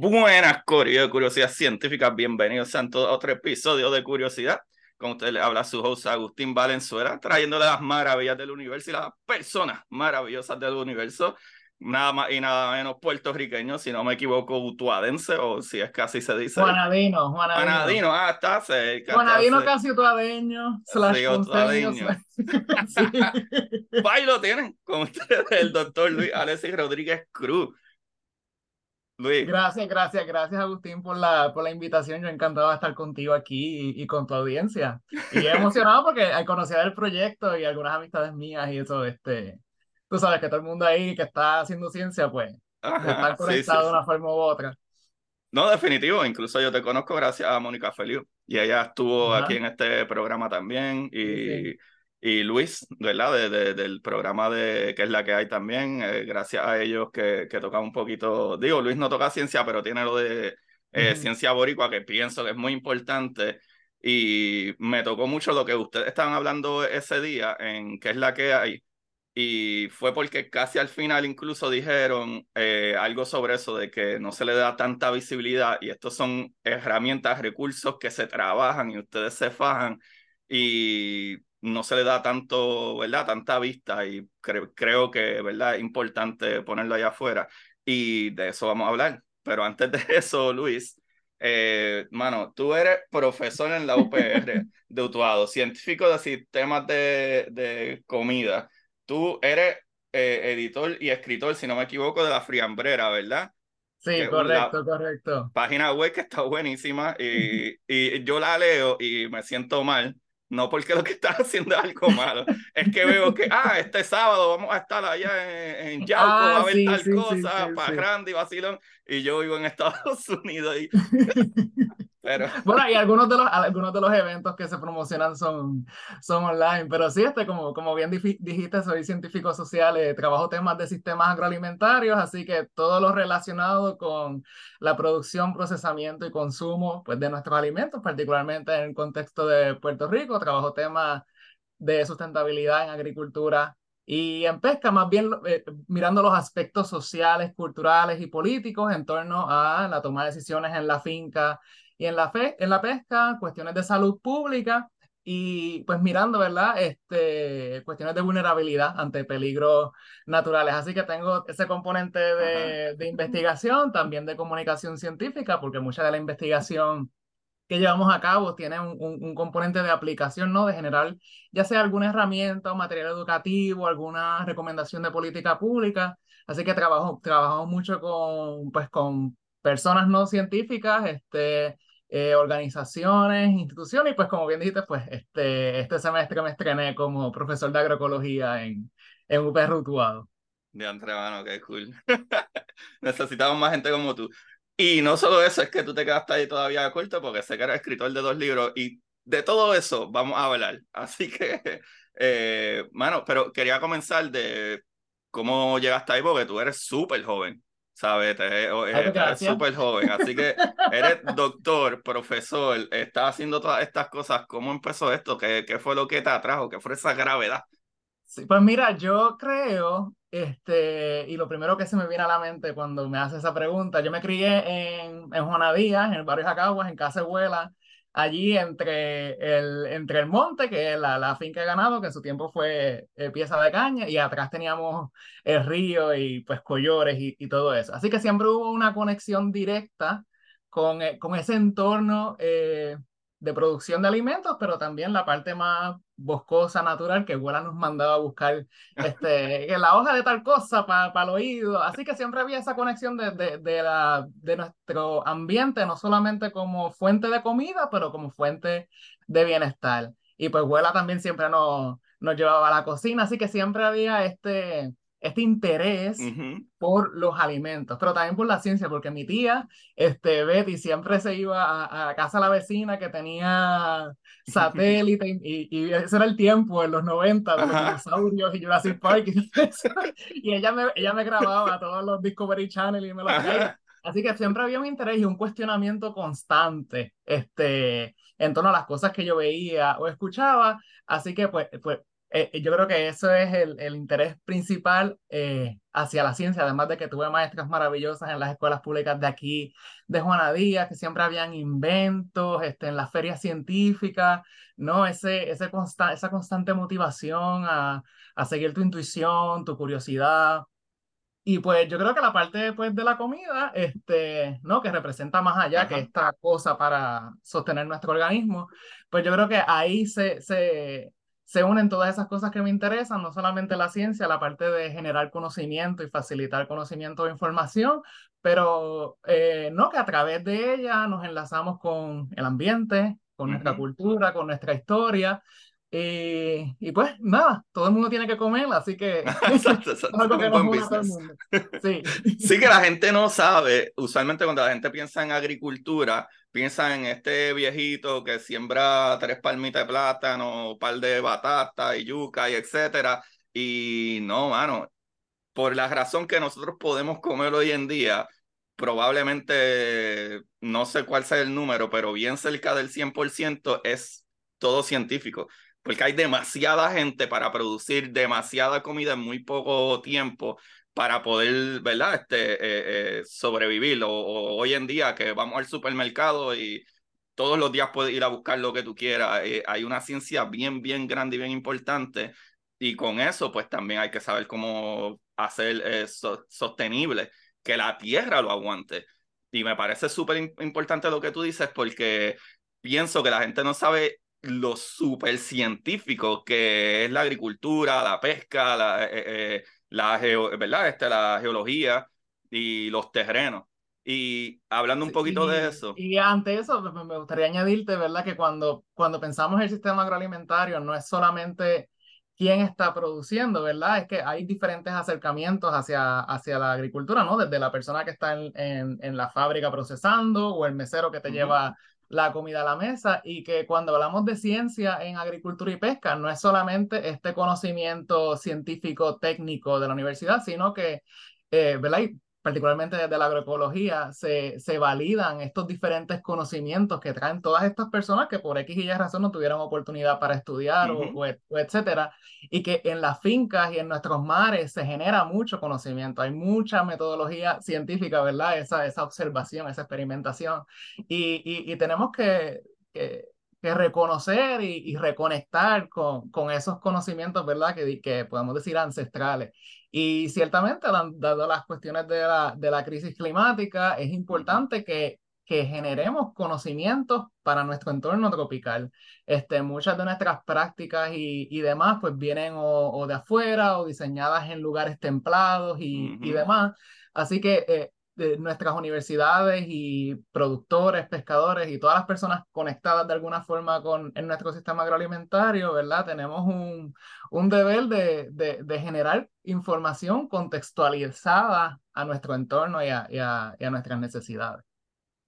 Buenas, Curiosidad Científica. Bienvenidos a otro episodio de Curiosidad. Con ustedes les habla su host Agustín Valenzuela, trayéndole las maravillas del universo y las personas maravillosas del universo. Nada más y nada menos puertorriqueño, si no me equivoco, utuadense, o si es así se dice. Juanadino, Juanadino. Juanadino, ah, está cerca. Juanadino está casi utuadeño, slash utuadeño. slash- Sí. cerca. Ahí lo tienen con ustedes, el doctor Luis Alexis Rodríguez Cruz. Luis, Gracias, gracias, gracias Agustín por la, por la invitación. Yo encantado de estar contigo aquí y, y con tu audiencia. Y emocionado porque al conocer el proyecto y algunas amistades mías y eso, este, tú sabes que todo el mundo ahí que está haciendo ciencia, pues, Ajá, estar sí, conectado sí, de una forma u otra. No, definitivo. Incluso yo te conozco gracias a Mónica Feliu. Y ella estuvo Ajá. aquí en este programa también. Y, y Luis, ¿verdad? De, de- del programa de que es la que hay también. eh, gracias a ellos que, que tocan un poquito. Digo, Luis no toca ciencia, pero tiene lo de eh, ciencia boricua que pienso que es muy importante. Y me tocó mucho lo que ustedes estaban hablando ese día en qué es la que hay. Y fue porque casi al final incluso dijeron eh, algo sobre eso, de que no se le da tanta visibilidad y estos son herramientas, recursos que se trabajan y ustedes se fajan y no se le da tanto, ¿verdad? Tanta vista y cre- creo que, ¿verdad? Es importante ponerlo allá afuera y de eso vamos a hablar. Pero antes de eso, Luis, eh, mano, tú eres profesor en la UPR de Utuado, científico de sistemas de, de comida. Tú eres eh, editor y escritor, si no me equivoco, de La Friambrera, ¿verdad? Sí, Que correcto, correcto. Página web que está buenísima y, y yo la leo y me siento mal. No porque lo que estás haciendo es algo malo, es que veo que, ah, este sábado vamos a estar allá en, en Yauco, va a Ah, haber sí, tal sí, cosa, sí, para sí. Randy, vacilón, y yo vivo en Estados Unidos, y, pero Bueno, y algunos de los, algunos de los eventos que se promocionan son, son online, pero sí, este, como, como bien dijiste, soy científico social, eh, trabajo temas de sistemas agroalimentarios, así que todo lo relacionado con la producción, procesamiento y consumo pues, de nuestros alimentos, particularmente en el contexto de Puerto Rico, trabajo temas de sustentabilidad en agricultura y en pesca, más bien eh, mirando los aspectos sociales, culturales y políticos en torno a la toma de decisiones en la finca y en la, fe, en la pesca, cuestiones de salud pública y pues mirando, ¿verdad? Este, cuestiones de vulnerabilidad ante peligros naturales. Así que tengo ese componente de, de investigación, también de comunicación científica, porque mucha de la investigación que llevamos a cabo tiene un, un, un componente de aplicación, ¿no? De generar ya sea alguna herramienta o material educativo, alguna recomendación de política pública. Así que trabajo, trabajamos mucho con, pues, con personas no científicas, este, eh, organizaciones, instituciones, y pues como bien dijiste, pues este, este semestre me estrené como profesor de agroecología en, en UPR Utuado. de entre mano, qué cool. Necesitamos más gente como tú. Y no solo eso, es que tú te quedaste ahí todavía corto porque sé que eres escritor de dos libros y de todo eso vamos a hablar. Así que, eh, mano, pero quería comenzar de cómo llegaste ahí porque tú eres súper joven. ¿Sabes? Eres súper joven, así que eres doctor, profesor, estás haciendo todas estas cosas. ¿Cómo empezó esto? ¿Qué, qué fue lo que te atrajo? ¿Qué fue esa gravedad? Sí, pues mira, yo creo, este, y lo primero que se me viene a la mente cuando me hace esa pregunta, yo me crié en, en Juana Díaz, en el barrio Jacaguas, en Casa Abuela, allí entre el, entre el monte, que es la, la finca de ganado, que en su tiempo fue eh, pieza de caña, y atrás teníamos el río y pues collores y, y todo eso. Así que siempre hubo una conexión directa con, eh, con ese entorno eh, de producción de alimentos, pero también la parte más boscosa, natural, que Abuela nos mandaba a buscar este, la hoja de tal cosa para el oído. Así que siempre había esa conexión de, de, de, la, de nuestro ambiente, no solamente como fuente de comida, pero como fuente de bienestar. Y pues Abuela también siempre nos, nos llevaba a la cocina, así que siempre había este, este interés por los alimentos, pero también por la ciencia, porque mi tía, este, Betty, siempre se iba a, a casa de la vecina que tenía satélite y, y, ese era el tiempo en los 90 de los dinosaurios y Jurassic Park y, y, ella, me, ella me grababa todos los Discovery Channel y me los traía. Así que siempre había un interés y un cuestionamiento constante este, en torno a las cosas que yo veía o escuchaba. Así que pues, pues eh, yo creo que eso es el, el interés principal eh, hacia la ciencia, además de que tuve maestras maravillosas en las escuelas públicas de aquí, de Juana Díaz, que siempre habían inventos este, en las ferias científicas, ¿no? Ese, ese consta esa constante motivación a, a seguir tu intuición, tu curiosidad. Y pues yo creo que la parte pues, de la comida, este, ¿no? que representa más allá que esta cosa para sostener nuestro organismo, pues yo creo que ahí se, se, se unen todas esas cosas que me interesan, no solamente la ciencia, la parte de generar conocimiento y facilitar conocimiento de información, pero eh, no que a través de ella nos enlazamos con el ambiente, con nuestra cultura, con nuestra historia. Y, y, pues nada, todo el mundo tiene que comer, así que exacto, exacto. que Sí. sí, que la gente no sabe, usualmente cuando la gente piensa en agricultura, piensa en este viejito que siembra tres palmitas de plátano, un par de batata y yuca y etcétera. Y no, mano, por la razón que nosotros podemos comer hoy en día, probablemente, no sé cuál sea el número, pero bien cerca del 100% es todo científico porque hay demasiada gente para producir demasiada comida en muy poco tiempo para poder, ¿verdad? Este, eh, eh, sobrevivir. O, hoy en día que vamos al supermercado y todos los días puedes ir a buscar lo que tú quieras. Eh, hay una ciencia bien, bien grande y bien importante. Y con eso, pues también hay que saber cómo hacer sostenible, que la tierra lo aguante. Y me parece súper importante lo que tú dices porque pienso que la gente no sabe lo súper científico que es la agricultura, la pesca, la, la, ¿verdad? Este, la geología y los terrenos. Y hablando un poquito de eso. Y ante eso, me gustaría añadirte, ¿verdad? Que cuando, cuando pensamos en el sistema agroalimentario, no es solamente quién está produciendo, ¿verdad? Es que hay diferentes acercamientos hacia, hacia la agricultura, ¿no? Desde la persona que está en, en, en la fábrica procesando o el mesero que te lleva la comida a la mesa y que cuando hablamos de ciencia en agricultura y pesca no es solamente este conocimiento científico técnico de la universidad, sino que, eh, ¿verdad? Particularmente desde la agroecología, se, se validan estos diferentes conocimientos que traen todas estas personas que por X y Y razón no tuvieron oportunidad para estudiar o, o, etcétera, y que en las fincas y en nuestros mares se genera mucho conocimiento, hay mucha metodología científica, ¿verdad? Esa, esa observación, esa experimentación, y, y, y tenemos que, que que reconocer y, y reconectar con, con, esos conocimientos, ¿verdad? Que, que podemos decir ancestrales. Y ciertamente, dado las cuestiones de la, de la crisis climática, es importante que, que generemos conocimientos para nuestro entorno tropical. Este, muchas de nuestras prácticas y, y demás pues vienen o, o, de afuera o diseñadas en lugares templados y, uh -huh. y demás. Así que eh, de nuestras universidades y productores, pescadores y todas las personas conectadas de alguna forma con en nuestro sistema agroalimentario, ¿verdad? Tenemos un, un deber de, de, de, generar información contextualizada a nuestro entorno y a, y a, y a nuestras necesidades.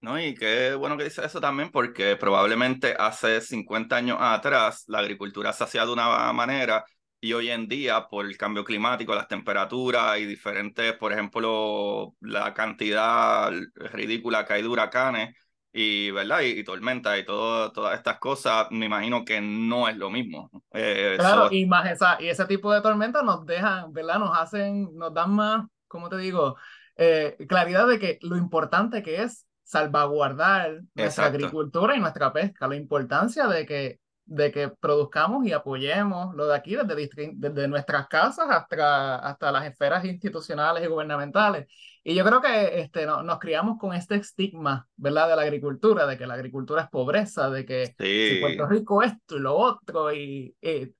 No, y qué bueno que dice eso también, porque probablemente hace 50 años atrás la agricultura se hacía de una manera y hoy en día, por el cambio climático, las temperaturas y diferentes, por ejemplo, la cantidad ridícula que hay de huracanes y, ¿verdad? y, tormentas y todo, todas estas cosas, me imagino que no es lo mismo. Eh, claro, y más esa, y ese tipo de tormentas nos dejan, ¿verdad? Nos hacen, nos dan más, ¿cómo te digo? Eh, claridad de que lo importante que es salvaguardar nuestra agricultura y nuestra pesca, la importancia de que de que produzcamos y apoyemos lo de aquí, desde, desde nuestras casas hasta, hasta las esferas institucionales y gubernamentales. Y yo creo que este, no, nos criamos con este estigma, ¿verdad?, de la agricultura, de que la agricultura es pobreza, de que si Puerto Rico esto y lo otro, y,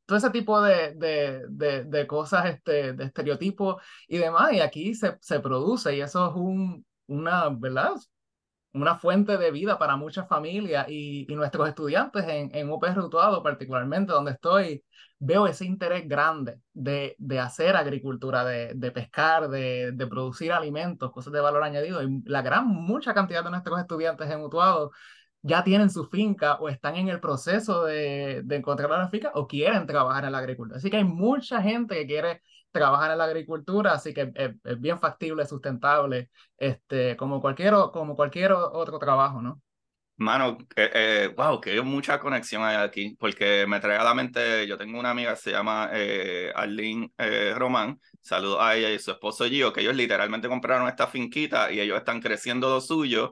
todo ese tipo de, de, de, de, cosas, este, de estereotipos y demás, y aquí se, se produce, y eso es un, una, ¿verdad?, una fuente de vida para muchas familias y, y nuestros estudiantes en, en UPR Rutuado, particularmente donde estoy, veo ese interés grande de, de hacer agricultura, de, de pescar, de, de, producir alimentos, cosas de valor añadido. Y la gran, mucha cantidad de nuestros estudiantes en Utuado ya tienen su finca o están en el proceso de, de encontrar la finca o quieren trabajar en la agricultura. Así que hay mucha gente que quiere trabajar en la agricultura, así que es, bien factible, sustentable, este, como, cualquier, como cualquier otro trabajo, ¿no? Mano, eh, wow, que hay mucha conexión hay aquí, porque me trae a la mente, yo tengo una amiga que se llama eh, Arlene eh, Román, saludos a ella y su esposo Gio, que ellos literalmente compraron esta finquita y ellos están creciendo lo suyo,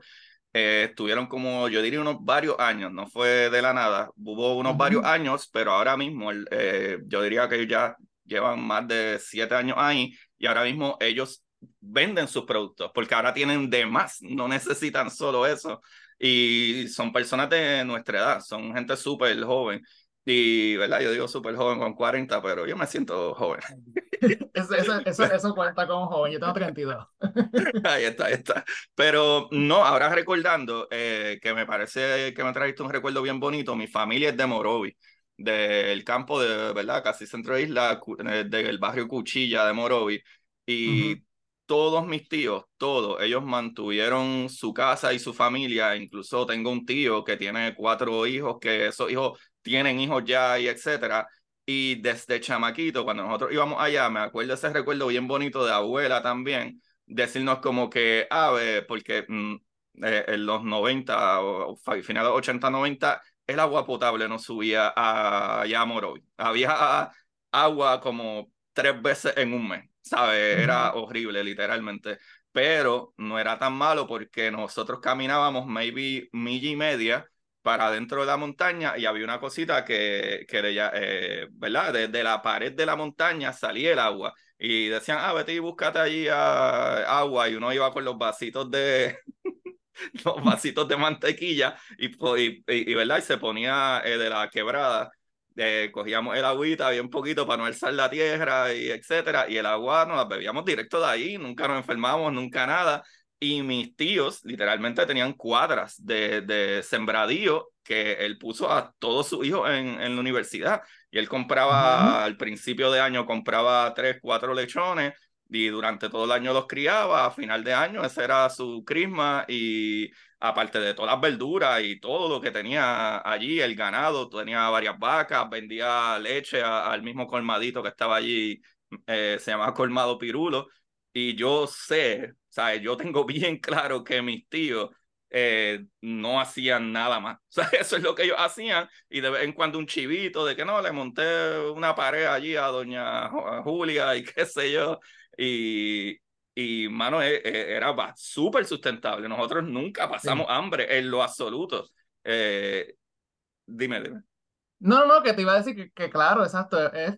eh, estuvieron como, yo diría, unos varios años, no fue de la nada, hubo unos varios años, pero ahora mismo yo diría que ya llevan más de siete años ahí y ahora mismo ellos venden sus productos porque ahora tienen de más, no necesitan solo eso. Y son personas de nuestra edad, son gente súper joven. Y, ¿verdad? Yo digo súper joven con 40, pero yo me siento joven. eso, eso, eso, cuenta como joven, yo tengo 32. ahí está, ahí está. Pero no, ahora recordando, eh, que me parece que me trajiste un recuerdo bien bonito, mi familia es de Morovi del campo de, ¿verdad? Casi centro de isla, eh, del barrio Cuchilla de Morovi. Y todos mis tíos, todos, ellos mantuvieron su casa y su familia. Incluso tengo un tío que tiene cuatro hijos, que esos hijos tienen hijos ya y etcétera. Y desde chamaquito, cuando nosotros íbamos allá, me acuerdo ese recuerdo bien bonito de abuela también, decirnos como que, a ver, porque mm, eh, en los 90 o, finales 80, 90, el agua potable no subía a, allá Había agua como tres veces en un mes, ¿sabes? Era horrible, literalmente. Pero no era tan malo porque nosotros caminábamos maybe milla y media para dentro de la montaña y había una cosita que, que eh, ¿verdad? Desde la pared de la montaña salía el agua y decían, ah, vete y búscate allí ah, agua y uno iba con los vasitos de, los vasitos de mantequilla y, y, y, ¿verdad? y se ponía eh, de la quebrada. Eh, cogíamos el agüita bien poquito para no alzar la tierra y etcétera y el agua nos la bebíamos directo de ahí nunca nos enfermamos nunca nada y mis tíos literalmente tenían cuadras de, de sembradío que él puso a todos sus hijos en, en la universidad y él compraba al principio de año compraba tres cuatro lechones y durante todo el año los criaba, a final de año ese era su crisma y aparte de todas las verduras y todo lo que tenía allí, el ganado, tenía varias vacas, vendía leche al mismo colmadito que estaba allí, eh, se llamaba Colmado Pirulo, y yo sé, ¿sabes? Yo tengo bien claro que mis tíos eh, no hacían nada más. O sea, eso es lo que ellos hacían y de vez en cuando un chivito de que no, le monté una pared allí a doña Julia y qué sé yo, y, y mano, e, e, era súper sustentable. Nosotros nunca pasamos hambre en lo absoluto. Eh, dime, dime. No, no, que te iba a decir que, claro, exacto, es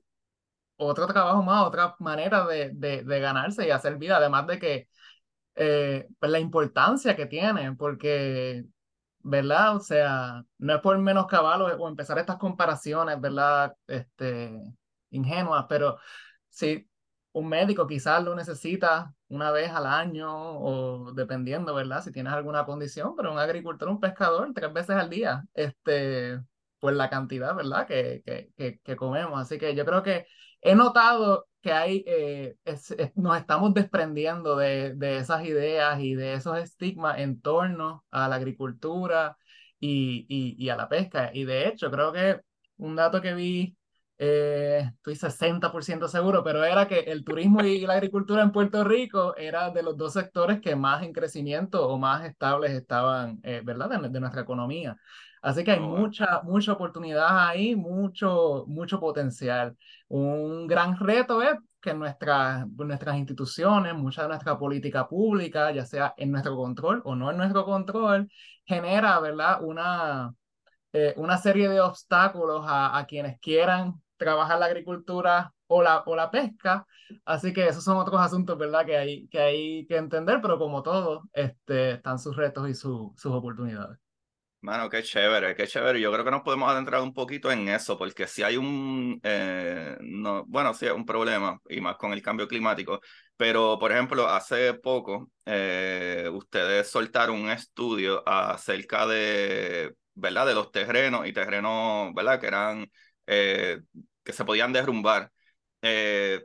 otro trabajo más, otra manera de, de, de ganarse y hacer vida, además de que eh, pues la importancia que tiene, porque, ¿verdad? O sea, no es por menos caballo o empezar estas comparaciones, ¿verdad? Este, ingenuas, pero sí, un médico quizás lo necesita una vez al año o dependiendo, ¿verdad? Si tienes alguna condición, pero un agricultor, un pescador, tres veces al día, este, pues la cantidad, ¿verdad? Que, que, que, comemos. Así que yo creo que he notado que hay, eh, nos estamos desprendiendo de, de esas ideas y de esos estigmas en torno a la agricultura y, y, y a la pesca. Y de hecho, creo que un dato que vi eh, estoy 60% seguro, pero era que el turismo y la agricultura en Puerto Rico era de los dos sectores que más en crecimiento o más estables estaban, eh, ¿verdad?, de, nuestra economía. Así que hay oh, mucha, mucha oportunidad ahí, mucho, mucho potencial. Un gran reto es que nuestras, nuestras instituciones, mucha de nuestra política pública, ya sea en nuestro control o no en nuestro control, genera, ¿verdad?, una, eh, una serie de obstáculos a, a, quienes quieran trabajar la agricultura o la, o la pesca. Así que esos son otros asuntos, ¿verdad? Que hay que, hay que entender, pero como todo, este, están sus retos y sus oportunidades. Mano, qué chévere, qué chévere. Yo creo que nos podemos adentrar un poquito en eso, porque si hay un, eh, no, bueno, sí, un problema, y más con el cambio climático, pero por ejemplo, hace poco eh, ustedes soltaron un estudio acerca de, ¿verdad? De los terrenos y terrenos, ¿verdad? Que eran eh, que se podían derrumbar. Eh,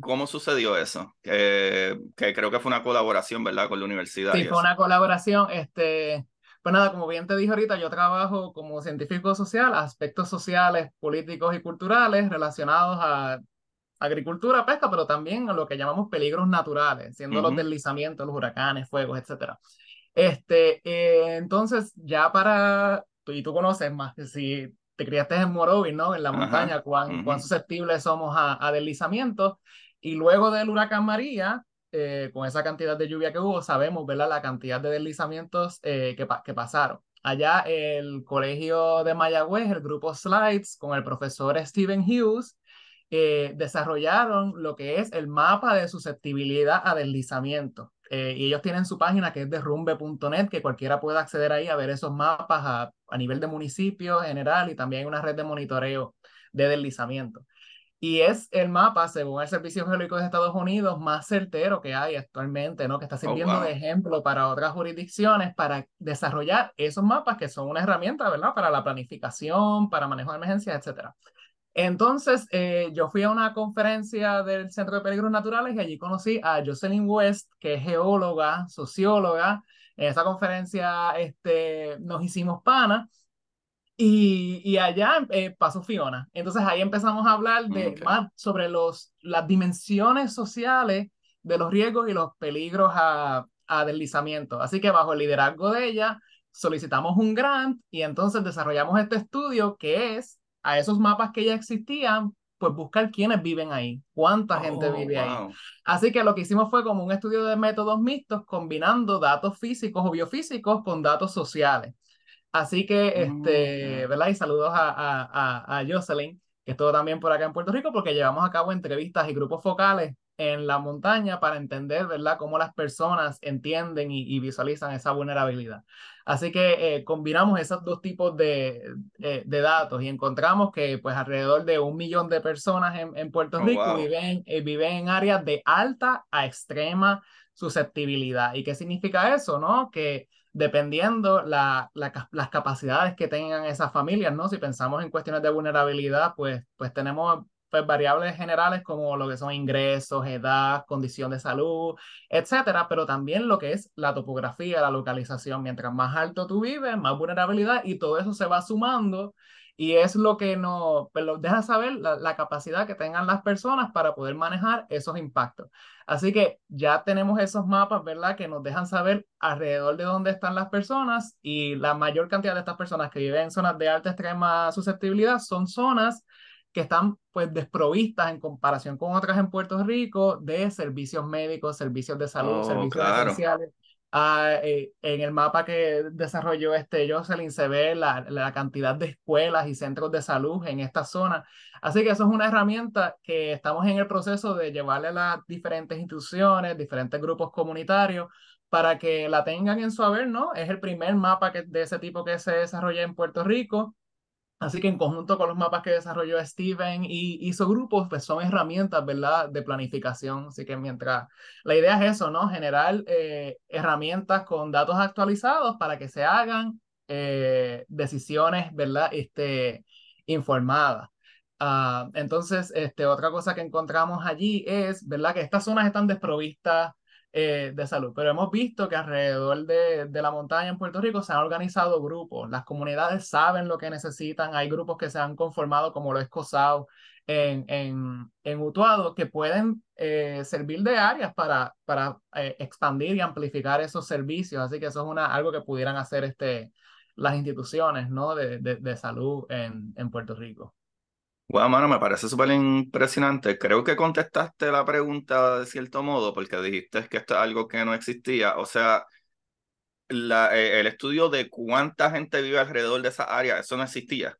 ¿Cómo sucedió eso? que creo que fue una colaboración, ¿verdad? Con la universidad. Sí, fue una colaboración. Este, pues nada, como bien te dije ahorita, yo trabajo como científico social, aspectos sociales, políticos y culturales relacionados a agricultura, pesca, pero también a lo que llamamos peligros naturales, siendo los deslizamientos, los huracanes, fuegos, etc. Este, eh, entonces, ya para, y tú conoces más, si te criaste en Morovis, ¿no? En la montaña, cuán, cuán susceptibles somos a, a, deslizamientos. Y luego del huracán María, eh, con esa cantidad de lluvia que hubo, sabemos, ¿verdad? La cantidad de deslizamientos eh, que, que pasaron. Allá el colegio de Mayagüez, el grupo Slides, con el profesor Stephen Hughes, eh, desarrollaron lo que es el mapa de susceptibilidad a deslizamiento. Eh, y ellos tienen su página que es derrumbe.net, que cualquiera puede acceder ahí a ver esos mapas a, a nivel de municipio general y también hay una red de monitoreo de deslizamiento. Y es el mapa, según el Servicio Geológico de Estados Unidos, más certero que hay actualmente, ¿no? Que está oh, sirviendo de ejemplo para otras jurisdicciones para desarrollar esos mapas que son una herramienta, ¿verdad? Para la planificación, para manejo de emergencias, etcétera. Entonces, eh, yo fui a una conferencia del Centro de Peligros Naturales y allí conocí a Jocelyn West, que es geóloga, socióloga. En esa conferencia este, nos hicimos pana y, y allá eh, pasó Fiona. Entonces ahí empezamos a hablar de, más sobre los, las dimensiones sociales de los riesgos y los peligros a, a deslizamiento. Así que bajo el liderazgo de ella, solicitamos un grant y entonces desarrollamos este estudio que es a esos mapas que ya existían, pues buscar quiénes viven ahí, cuánta gente oh, vive ahí. Así que lo que hicimos fue como un estudio de métodos mixtos combinando datos físicos o biofísicos con datos sociales. Así que, este, ¿verdad? Y saludos a, a, a, Jocelyn, que estuvo también por acá en Puerto Rico, porque llevamos a cabo entrevistas y grupos focales en la montaña para entender, ¿verdad?, cómo las personas entienden y, visualizan esa vulnerabilidad. Así que eh, combinamos esos dos tipos de, eh, de, datos y encontramos que pues alrededor de un millón de personas en, en Puerto oh, Rico viven, eh, viven en áreas de alta a extrema susceptibilidad. ¿Y qué significa eso, no? Que dependiendo la, las capacidades que tengan esas familias, ¿no? Si pensamos en cuestiones de vulnerabilidad, pues, pues tenemos pues, variables generales como lo que son ingresos, edad, condición de salud, etcétera, pero también lo que es la topografía, la localización. Mientras más alto tú vives, más vulnerabilidad y todo eso se va sumando y es lo que nos pues, deja saber la, la, capacidad que tengan las personas para poder manejar esos impactos. Así que ya tenemos esos mapas, ¿verdad? Que nos dejan saber alrededor de dónde están las personas y la mayor cantidad de estas personas que viven en zonas de alta extrema susceptibilidad son zonas que están pues desprovistas en comparación con otras en Puerto Rico de servicios médicos, servicios de salud, oh, servicios esenciales. Ah, eh, en el mapa que desarrolló este Jocelyn se ve la, la, cantidad de escuelas y centros de salud en esta zona. Así que eso es una herramienta que estamos en el proceso de llevarle a las diferentes instituciones, diferentes grupos comunitarios, para que la tengan en su haber, ¿no? Es el primer mapa que, de ese tipo que se desarrolla en Puerto Rico. Así que en conjunto con los mapas que desarrolló Steven y, y su grupo, pues son herramientas, ¿verdad?, de planificación. Así que mientras, la idea es eso, ¿no? Generar eh, herramientas con datos actualizados para que se hagan eh, decisiones, ¿verdad?, este, informadas. Uh, entonces, este, otra cosa que encontramos allí es, ¿verdad?, que estas zonas están desprovistas eh, de salud. Pero hemos visto que alrededor de, de, la montaña en Puerto Rico se han organizado grupos, las comunidades saben lo que necesitan, hay grupos que se han conformado como lo es COSAO en, en, en Utuado que pueden eh, servir de áreas para, para eh, expandir y amplificar esos servicios. Así que eso es una, algo que pudieran hacer este, las instituciones ¿no? de, de, de salud en, en Puerto Rico. Bueno, mano, me parece súper impresionante. Creo que contestaste la pregunta de cierto modo, porque dijiste que esto es algo que no existía. O sea, la, eh, el estudio de cuánta gente vive alrededor de esa área, eso no existía.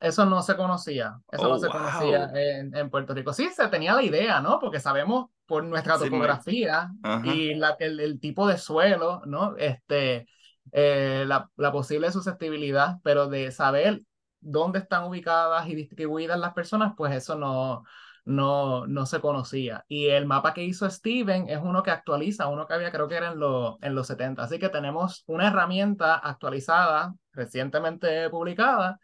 Eso no se conocía, eso no Oh, se conocía wow. en, en Puerto Rico. Sí, se tenía la idea, ¿no? Porque sabemos por nuestra Sí, me- topografía y la, el, el tipo de suelo, ¿no? Este, eh, la, la posible susceptibilidad, pero de saber dónde están ubicadas y distribuidas las personas, pues eso no, no, no se conocía. Y el mapa que hizo Steven es uno que actualiza, uno que había creo que era en, lo, en los 70. Así que tenemos una herramienta actualizada, recientemente publicada,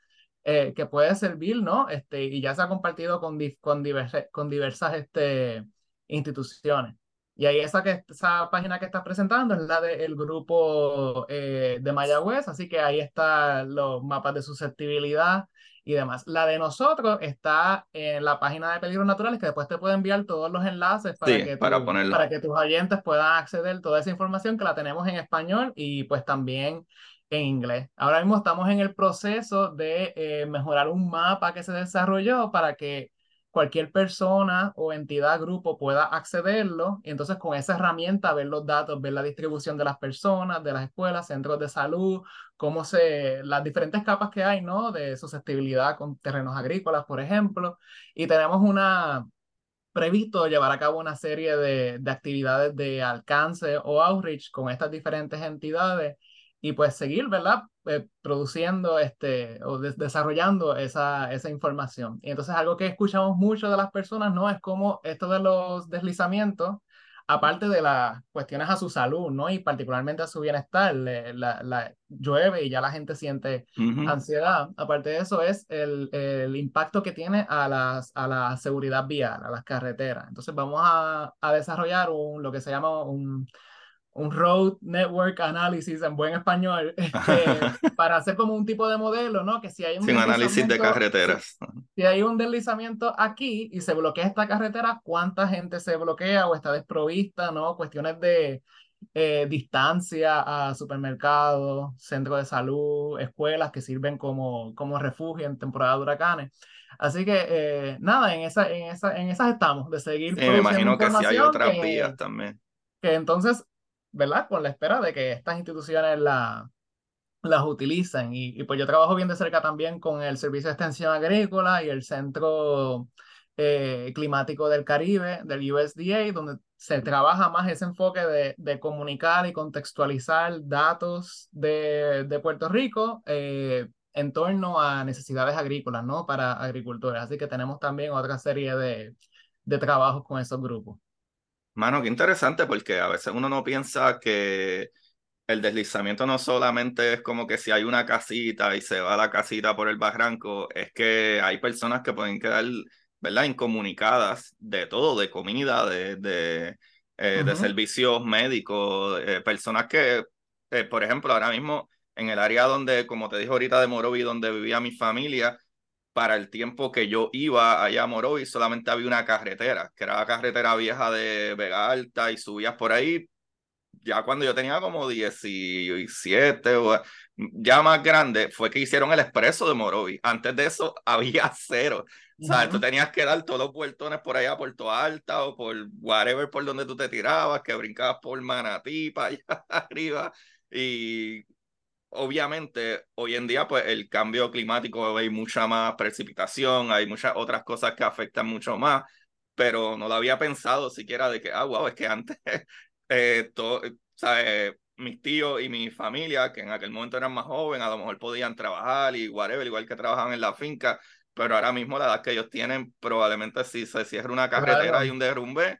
eh, que puede servir, ¿no? Este, y ya se ha compartido con, con, diverse- con diversas este, instituciones. Y ahí esa, que, esa página que estás presentando es la del grupo eh, de Mayagüez, así que ahí están los mapas de susceptibilidad y demás. La de nosotros está en la página de peligros naturales, que después te puede enviar todos los enlaces para, Sí, que, para tu- ponerlo. para que tus oyentes puedan acceder a toda esa información que la tenemos en español y pues también en inglés. Ahora mismo estamos en el proceso de eh, mejorar un mapa que se desarrolló para que cualquier persona o entidad, grupo pueda accederlo y entonces con esa herramienta ver los datos, ver la distribución de las personas, de las escuelas, centros de salud, cómo se, las diferentes capas que hay, ¿no? De susceptibilidad con terrenos agrícolas, por ejemplo. Y tenemos una, previsto llevar a cabo una serie de, de actividades de alcance o outreach con estas diferentes entidades y pues seguir, ¿verdad? Eh, produciendo este o des- desarrollando esa, esa información. Y entonces algo que escuchamos mucho de las personas, ¿no? Es como esto de los deslizamientos, aparte de las cuestiones a su salud, ¿no? Y particularmente a su bienestar, le- la, la, llueve y ya la gente siente ansiedad. Aparte de eso, es el, el impacto que tiene a, las, a la seguridad vial, a las carreteras. Entonces vamos a, a desarrollar un, lo que se llama un, un Road Network Analysis en buen español, este, para hacer como un tipo de modelo, ¿no? Que si hay un Sin análisis de carreteras. si hay un deslizamiento aquí y se bloquea esta carretera, ¿cuánta gente se bloquea o está desprovista, ¿no? Cuestiones de eh, distancia a supermercados, centros de salud, escuelas que sirven como, como refugio en temporada de huracanes. Así que eh, nada, en, esa, en, esa, en esas estamos, de seguir Sí, me imagino que sí hay otras vías también. que entonces, ¿verdad? Con la espera de que estas instituciones la, las utilicen. Y, y pues yo trabajo bien de cerca también con el Servicio de Extensión Agrícola y el Centro eh, Climático del Caribe, del USDA, donde se trabaja más ese enfoque de, de comunicar y contextualizar datos de, de Puerto Rico. eh, en torno a necesidades agrícolas, ¿no? Para agricultores. Así que tenemos también otra serie de, de trabajos con esos grupos. Mano, qué interesante porque a veces uno no piensa que el deslizamiento no solamente es como que si hay una casita y se va la casita por el barranco, es que hay personas que pueden quedar, ¿verdad? Incomunicadas de todo, de comida, de, de, eh, de Ujú. servicios médicos, eh, personas que, eh, por ejemplo, ahora mismo en el área donde, como te dije ahorita de Morovi, donde vivía mi familia, para el tiempo que yo iba allá a Morovi solamente había una carretera, que era la carretera vieja de Vega Alta y subías por ahí. Ya cuando yo tenía como 17 o ya más grande, fue que hicieron el expreso de Morovi. Antes de eso había cero. O sea, Ujú. tú tenías que dar todos los vueltones por allá, por Toa Alta o por whatever por donde tú te tirabas, que brincabas por Manatí para allá arriba. Y obviamente hoy en día pues el cambio climático hay mucha más precipitación, hay muchas otras cosas que afectan mucho más, pero no lo había pensado siquiera de que, ah, wow, es que antes, eh, todo, ¿sabes? mis tíos y mi familia, que en aquel momento eran más jóvenes, a lo mejor podían trabajar y whatever, igual que trabajaban en la finca, pero ahora mismo la edad que ellos tienen, probablemente si se cierra una carretera Claro. y un derrumbe,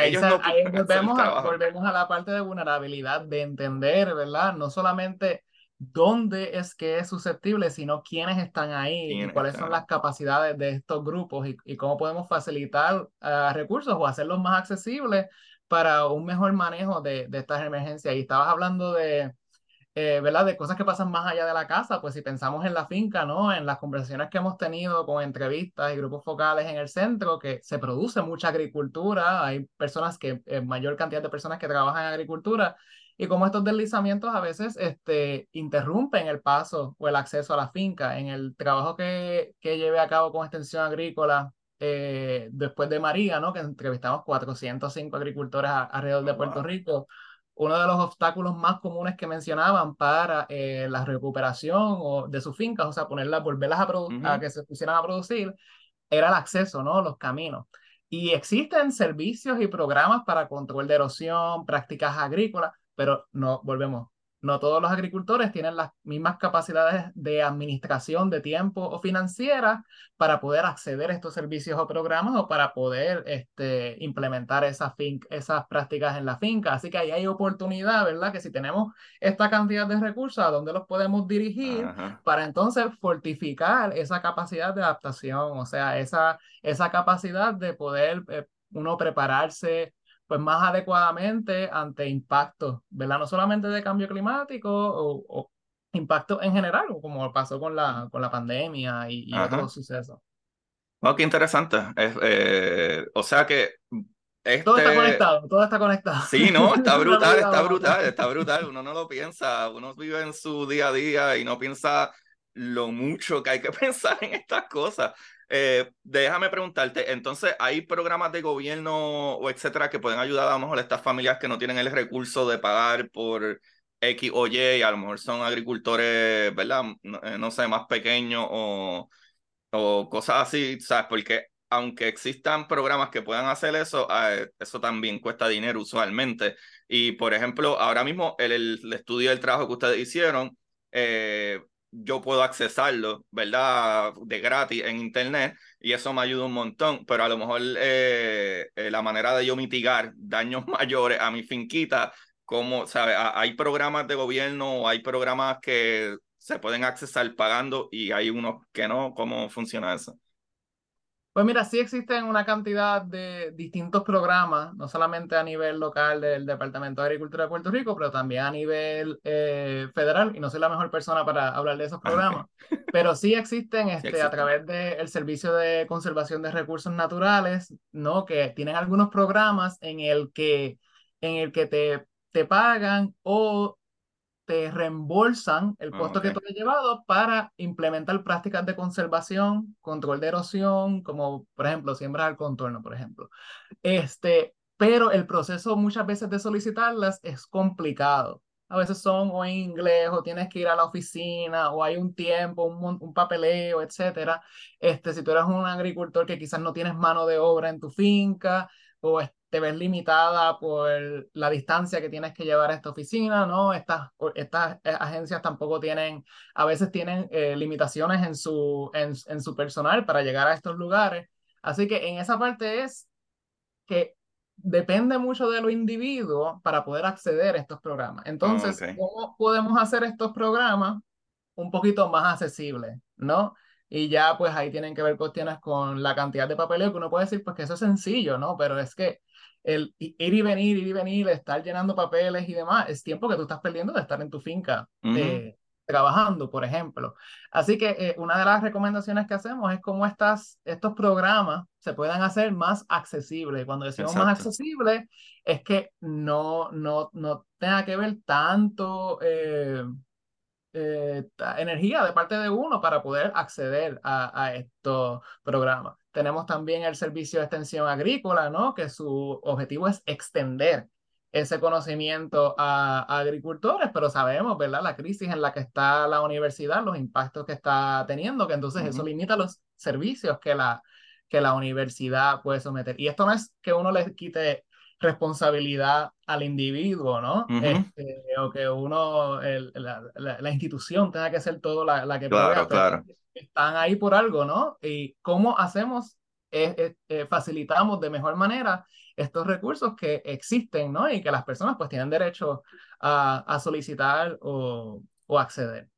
ahí, no volvemos, a, trabajo. volvemos a la parte de vulnerabilidad, de entender, ¿verdad? No solamente dónde es que es susceptible, sino quiénes están ahí y cuáles están son las capacidades de estos grupos y, y cómo podemos facilitar ah, recursos o hacerlos más accesibles para un mejor manejo de, de estas emergencias. Y estabas hablando de, eh, ¿verdad? De cosas que pasan más allá de la casa, pues si pensamos en la finca, ¿no? En las conversaciones que hemos tenido con entrevistas y grupos focales en el centro, que se produce mucha agricultura, hay personas que, eh, mayor cantidad de personas que trabajan en agricultura, y como estos deslizamientos a veces este, interrumpen el paso o el acceso a la finca. En el trabajo que, que llevé a cabo con extensión agrícola eh, después de María, ¿no? que entrevistamos 405 agricultores alrededor de oh, Puerto Rico, uno de los obstáculos más comunes que mencionaban para eh, la recuperación o de sus fincas, o sea, ponerlas, volverlas a, a que se pusieran a producir, era el acceso, ¿no? Los caminos. Y existen servicios y programas para control de erosión, prácticas agrícolas, pero no, volvemos, no todos los agricultores tienen las mismas capacidades de administración de tiempo o financieras para poder acceder a estos servicios o programas o para poder este, implementar esas, esas prácticas en la finca. Así que ahí hay oportunidad, ¿verdad? Que si tenemos esta cantidad de recursos, ¿a dónde los podemos dirigir para entonces fortificar esa capacidad de adaptación? O sea, esa, esa capacidad de poder eh, uno prepararse pues más adecuadamente ante impactos, ¿verdad? No solamente de cambio climático o, o impactos en general, como pasó con la, con la pandemia y, y otros sucesos. Oh, qué interesante. Eh, o sea que Todo está este conectado, todo está conectado. Sí, no, está brutal, está brutal, está brutal. Uno no lo piensa, uno vive en su día a día y no piensa lo mucho que hay que pensar en estas cosas. Eh, déjame preguntarte, entonces, ¿hay programas de gobierno o etcétera que pueden ayudar a lo mejor a estas familias que no tienen el recurso de pagar por X o Y, a lo mejor son agricultores, ¿verdad? No, eh, sé, más pequeños o, o cosas así, ¿sabes? Porque aunque existan programas que puedan hacer eso, eh, eso también cuesta dinero usualmente. Y por ejemplo, ahora mismo el, el estudio del trabajo que ustedes hicieron, eh, yo puedo accesarlo, ¿verdad? De gratis en internet y eso me ayuda un montón, pero a lo mejor eh, eh, la manera de yo mitigar daños mayores a mi finquita, como, ¿sabes? Hay programas de gobierno, hay programas que se pueden accesar pagando y hay unos que no, ¿cómo funciona eso? Pues mira, sí existen una cantidad de distintos programas, no solamente a nivel local del Departamento de Agricultura de Puerto Rico, pero también a nivel eh, federal, y no soy la mejor persona para hablar de esos programas, pero sí existen, este, a través del Servicio de Conservación de Recursos Naturales, ¿no? que tienen algunos programas en el que, en el que te, te pagan o te reembolsan el ah, costo que tú has llevado para implementar prácticas de conservación, control de erosión, como por ejemplo siembras al contorno, por ejemplo. Este, pero el proceso muchas veces de solicitarlas es complicado. A veces son o en inglés o tienes que ir a la oficina o hay un tiempo, un, un papeleo, etcétera. Este, si tú eres un agricultor que quizás no tienes mano de obra en tu finca o te ves limitada por la distancia que tienes que llevar a esta oficina, ¿no? Estas, estas eh, agencias tampoco tienen, a veces tienen eh, limitaciones en su, en, en su personal para llegar a estos lugares. Así que en esa parte es que depende mucho de los individuos para poder acceder a estos programas. Entonces, ¿cómo podemos hacer estos programas un poquito más accesibles, ¿no? Y ya pues ahí tienen que ver cuestiones con la cantidad de papeleo que uno puede decir, pues que eso es sencillo, ¿no? Pero es que el ir y venir, ir y venir, estar llenando papeles y demás, es tiempo que tú estás perdiendo de estar en tu finca eh, trabajando, por ejemplo. Así que eh, una de las recomendaciones que hacemos es cómo estas, estos programas se puedan hacer más accesibles. Cuando decimos más accesibles, es que no, no, no tenga que ver tanto... Eh, energía de parte de uno para poder acceder a, a estos programas. Tenemos también el servicio de extensión agrícola, ¿no? Que su objetivo es extender ese conocimiento a, agricultores, pero sabemos, ¿verdad? La crisis en la que está la universidad, los impactos que está teniendo, que entonces eso limita los servicios que la, que la universidad puede someter. Y esto no es que uno le quite responsabilidad al individuo, ¿no? Este, o que uno, la, la, institución tenga que ser todo la, la que claro, Claro están ahí por algo, ¿no? Y cómo hacemos, eh, facilitamos de mejor manera estos recursos que existen, ¿no? Y que las personas pues tienen derecho a, a solicitar o, o acceder.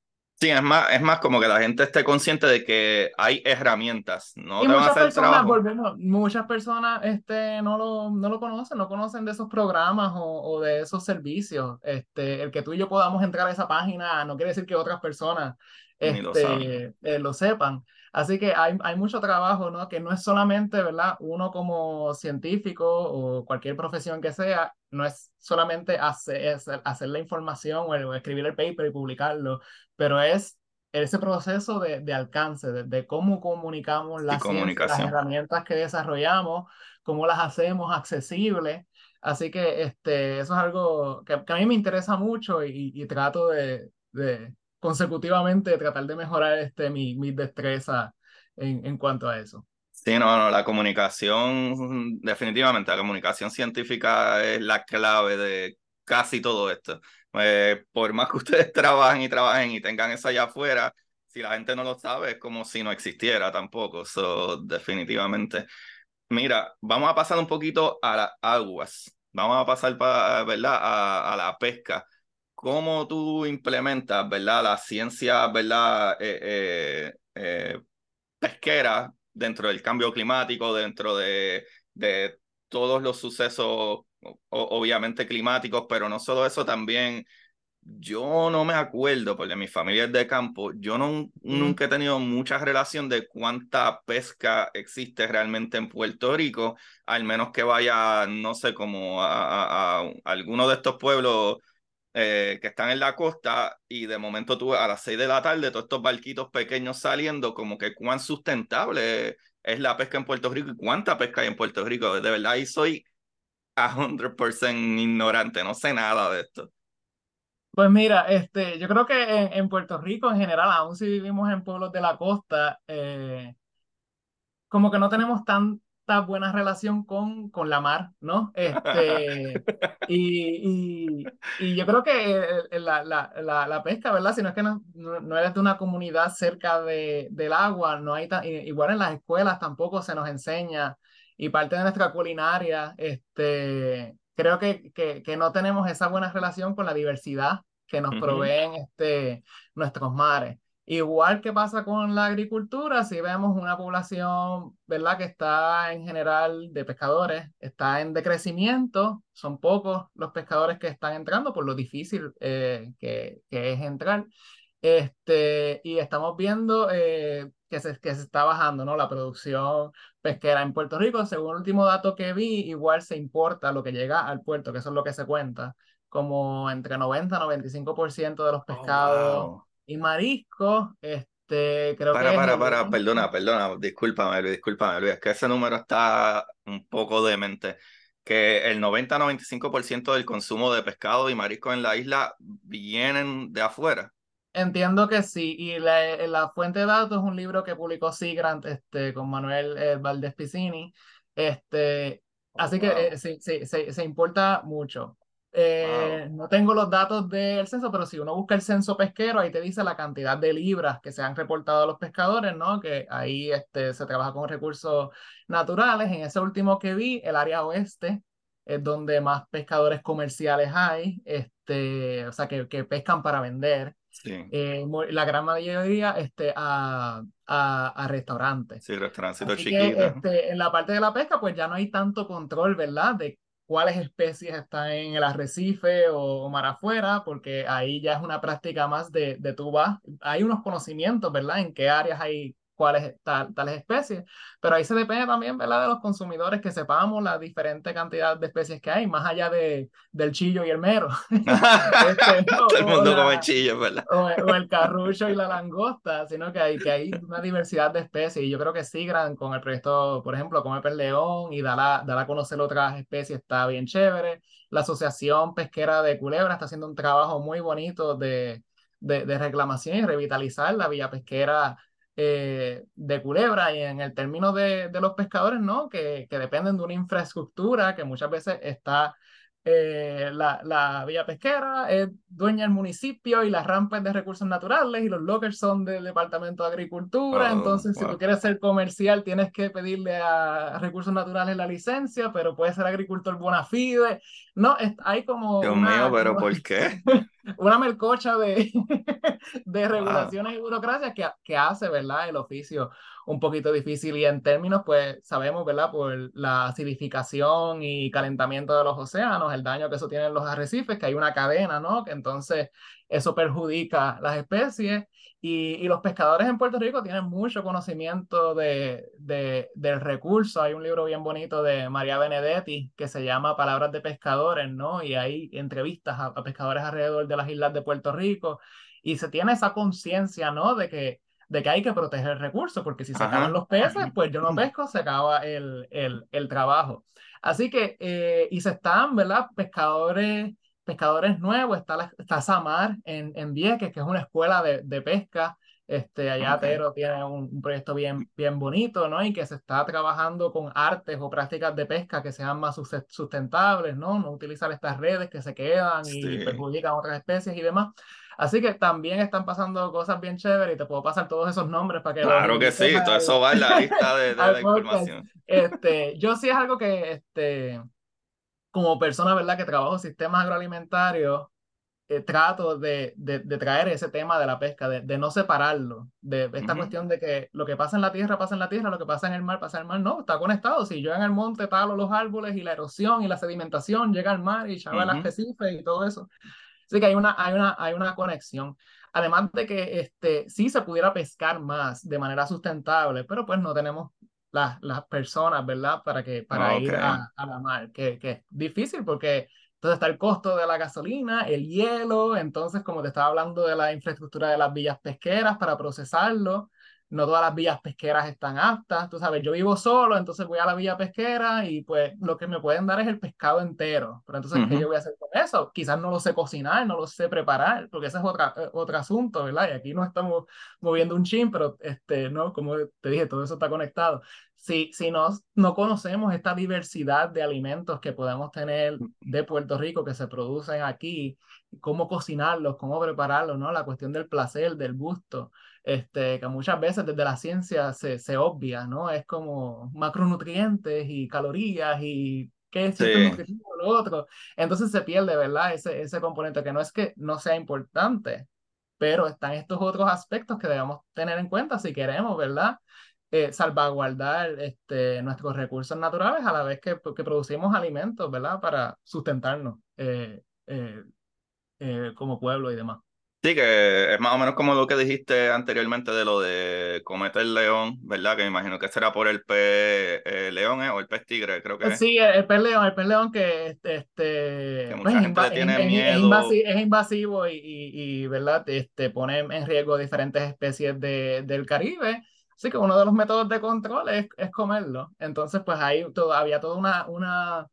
Sí, es más, es más como que la gente esté consciente de que hay herramientas, no y te van a hacer personas, trabajo. volvemos, muchas personas este, no, lo, no lo conocen, no conocen de esos programas o, o, de esos servicios. Este, el que tú y yo podamos entrar a esa página no quiere decir que otras personas Ni lo este, eh, lo sepan. Así que hay, hay mucho trabajo, ¿no? Que no es solamente, ¿verdad? Uno como científico o cualquier profesión que sea, no es solamente hacer, hacer la información o, el, o escribir el paper y publicarlo, pero es ese proceso de, de alcance, de, de, cómo comunicamos las, las herramientas que desarrollamos, cómo las hacemos accesibles. Así que este, eso es algo que, que a mí me interesa mucho y, y trato de, de, consecutivamente tratar de mejorar este, mi, mi destreza en, en cuanto a eso. Sí, no, no, la comunicación, definitivamente, la comunicación científica es la clave de casi todo esto. Eh, por más que ustedes trabajen y trabajen y tengan eso allá afuera, si la gente no lo sabe, es como si no existiera tampoco. So, definitivamente. Mira, vamos a pasar un poquito a las aguas. Vamos a pasar, para, ¿verdad? A, a la pesca. ¿Cómo tú implementas, ¿verdad? La ciencia, ¿verdad? Eh, eh, eh, pesquera dentro del cambio climático, dentro de, de todos los sucesos, obviamente climáticos, pero no solo eso, también yo no me acuerdo, porque mi familia es de campo, yo no, nunca he tenido mucha relación de cuánta pesca existe realmente en Puerto Rico, al menos que vaya, no sé, como a, a, a alguno de estos pueblos eh, que están en la costa y de momento tú a las seis de la tarde todos estos barquitos pequeños saliendo, como que cuán sustentable es la pesca en Puerto Rico y cuánta pesca hay en Puerto Rico. De verdad, ahí soy a 100% ignorante, no sé nada de esto. Pues mira, este, yo creo que en, en, Puerto Rico en general, aún si vivimos en pueblos de la costa, eh, como que no tenemos tan buena relación con, con la mar, ¿no? Este, y, y, y yo creo que la, la, la, la, pesca, ¿verdad? Si no es que no, no eres de una comunidad cerca de, del agua, no hay igual en las escuelas tampoco se nos enseña, y parte de nuestra culinaria, este, creo que, que, que no tenemos esa buena relación con la diversidad que nos proveen este, nuestros mares. Igual que pasa con la agricultura, si vemos una población, ¿verdad?, que está en general de pescadores, está en decrecimiento, son pocos los pescadores que están entrando por lo difícil eh, que, que, es entrar. Este, y estamos viendo eh, que, se, que se está bajando, ¿no? La producción pesquera en Puerto Rico, según el último dato que vi, igual se importa lo que llega al puerto, que eso es lo que se cuenta, como entre 90 y 95% de los pescados. Oh, wow y mariscos, este, creo para, que... Para, para, para, perdona, perdona, discúlpame, Luis, discúlpame, Luis, es que ese número está un poco demente. Que el 90-95% del consumo de pescado y mariscos en la isla vienen de afuera. Entiendo que sí, y la, la, fuente de datos es un libro que publicó Sigrant este, con Manuel eh, Valdés Piscini. Este, oh, así wow. que eh, sí, sí, sí, se importa mucho. Eh, wow. No tengo los datos del censo, pero si uno busca el censo pesquero, ahí te dice la cantidad de libras que se han reportado a los pescadores, ¿no? Que ahí este, se trabaja con recursos naturales. En ese último que vi, el área oeste es donde más pescadores comerciales hay, este, o sea, que, que pescan para vender. Sí. Eh, la gran mayoría este, a, a, a restaurantes. Sí, restaurancitos chiquitos. Este, en la parte de la pesca, pues ya no hay tanto control, ¿verdad? De cuáles especies están en el arrecife o, mar afuera, porque ahí ya es una práctica más de, de tú vas, hay unos conocimientos, ¿verdad? En qué áreas hay cuáles tal, tales especies, pero ahí se depende también, ¿verdad? De los consumidores que sepamos la diferente cantidad de especies que hay, más allá de, del chillo y el mero. este, Todo el mundo come chillo, ¿verdad? O, o, el carrucho y la langosta, sino que hay, que hay una diversidad de especies y yo creo que Sigran con el proyecto, por ejemplo, Come Per León y dar a, dar a conocer otras especies está bien chévere. La Asociación Pesquera de Culebra está haciendo un trabajo muy bonito de, de, de reclamación y revitalizar la villa pesquera eh, de Culebra y en el término de, de los pescadores, ¿no? Que, que, dependen de una infraestructura que muchas veces está eh, la, la vía pesquera, es dueña del municipio y las rampas de recursos naturales y los lockers son del Departamento de Agricultura. Oh, Entonces, wow. si tú quieres ser comercial, tienes que pedirle a recursos naturales la licencia, pero puedes ser agricultor bona fide. No, es, hay como. Dios una, mío, pero ¿por qué? una melcocha de, de regulaciones y burocracias que, que hace, ¿verdad? El oficio un poquito difícil y en términos, pues sabemos, ¿verdad? Por la acidificación y calentamiento de los océanos, el daño que eso tiene en los arrecifes, que hay una cadena, ¿no? Que entonces eso perjudica las especies y, y los pescadores en Puerto Rico tienen mucho conocimiento de, de, del recurso. Hay un libro bien bonito de María Benedetti que se llama Palabras de Pescadores, ¿no? Y hay entrevistas a, a pescadores alrededor de las islas de Puerto Rico y se tiene esa conciencia, ¿no? De que de que hay que proteger el recurso, porque si se acaban los peces, pues yo no pesco, se acaba el, el, el trabajo. Así que, eh, y se están, ¿verdad? Pescadores, pescadores nuevos, está, la, está Samar en, en Vieques, que es una escuela de, de pesca. Este, allá okay. Tero tiene un, un, proyecto bien, bien bonito, ¿no? Y que se está trabajando con artes o prácticas de pesca que sean más sustentables, ¿no? No utilizar estas redes que se quedan y sí. perjudican otras especies y demás. Así que también están pasando cosas bien chéveres y te puedo pasar todos esos nombres para que... Claro que sí, todo eso va en la lista de, de la información. Este, yo sí es algo que, este, como persona, ¿verdad? Que trabajo sistemas agroalimentarios, eh, trato de, de, de, traer ese tema de la pesca, de, de no separarlo, de esta uh -huh. cuestión de que lo que pasa en la tierra pasa en la tierra, lo que pasa en el mar pasa en el mar, no, está conectado. Si yo en el monte talo los árboles y la erosión y la sedimentación llega al mar y chava uh -huh. las y todo eso. Así que hay una, hay una, hay una conexión. Además de que este, sí se pudiera pescar más de manera sustentable, pero pues no tenemos las, las personas, ¿verdad? Para, que, para okay. ir a, a, la mar, que, que es difícil porque entonces está el costo de la gasolina, el hielo, entonces como te estaba hablando de la infraestructura de las villas pesqueras para procesarlo, no todas las villas pesqueras están aptas, tú sabes, yo vivo solo, entonces voy a la villa pesquera y pues lo que me pueden dar es el pescado entero, pero entonces, uh -huh. ¿qué yo voy a hacer con eso? Quizás no lo sé cocinar, no lo sé preparar, porque ese es otra, eh, otro asunto, ¿verdad? Y aquí no estamos moviendo un chin, pero, este, ¿no? Como te dije, todo eso está conectado. Si, si no, no conocemos esta diversidad de alimentos que podemos tener de Puerto Rico, que se producen aquí, cómo cocinarlos, cómo prepararlos, ¿no? La cuestión del placer, del gusto, este, que muchas veces desde la ciencia se, se obvia, ¿no? Es como macronutrientes y calorías y qué es sí. lo otro. Entonces se pierde, ¿verdad? Ese, ese componente que no es que no sea importante, pero están estos otros aspectos que debemos tener en cuenta si queremos, ¿verdad? Eh, salvaguardar este, nuestros recursos naturales a la vez que, que producimos alimentos, ¿verdad? Para sustentarnos eh, eh, como pueblo y demás. Sí, que es más o menos como lo que dijiste anteriormente de lo de comete el león, ¿verdad? Que me imagino que será por el pez eh, león ¿eh? o el pez tigre, creo que Sí, el, el pez león, el pez león que, este, que mucha pues, gente le tiene es, miedo. Es invasivo, es invasivo y, y, y, ¿verdad? Este, pone en riesgo diferentes especies de, del Caribe. Así que uno de los métodos de control es, es comerlo. Entonces, pues ahí todo, había toda una, una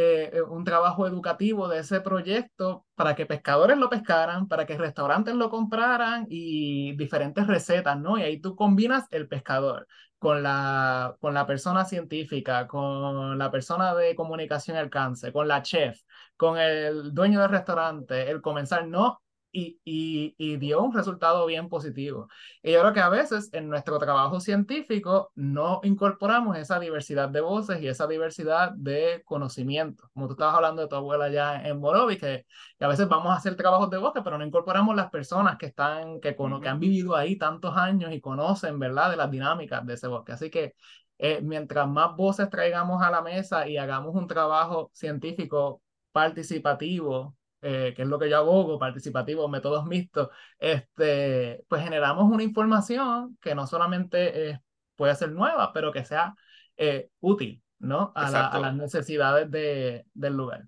eh, eh, un trabajo educativo de ese proyecto para que pescadores lo pescaran, para que restaurantes lo compraran y diferentes recetas, ¿no? Y ahí tú combinas el pescador con la, con la persona científica, con la persona de comunicación y alcance, con la chef, con el dueño del restaurante, el comensal, no y, y, y, dio un resultado bien positivo. Y yo creo que a veces en nuestro trabajo científico no incorporamos esa diversidad de voces y esa diversidad de conocimientos. Como tú estabas hablando de tu abuela ya en Borovi, que, que a veces vamos a hacer trabajos de bosque, pero no incorporamos las personas que, están, que, con, que han vivido ahí tantos años y conocen, ¿verdad?, de las dinámicas de ese bosque. Así que eh, mientras más voces traigamos a la mesa y hagamos un trabajo científico participativo, eh, que es lo que yo abogo, participativo, métodos mixtos, este, pues generamos una información que no solamente eh, puede ser nueva, pero que sea eh, útil, ¿no? A, la, a, las necesidades de, del lugar.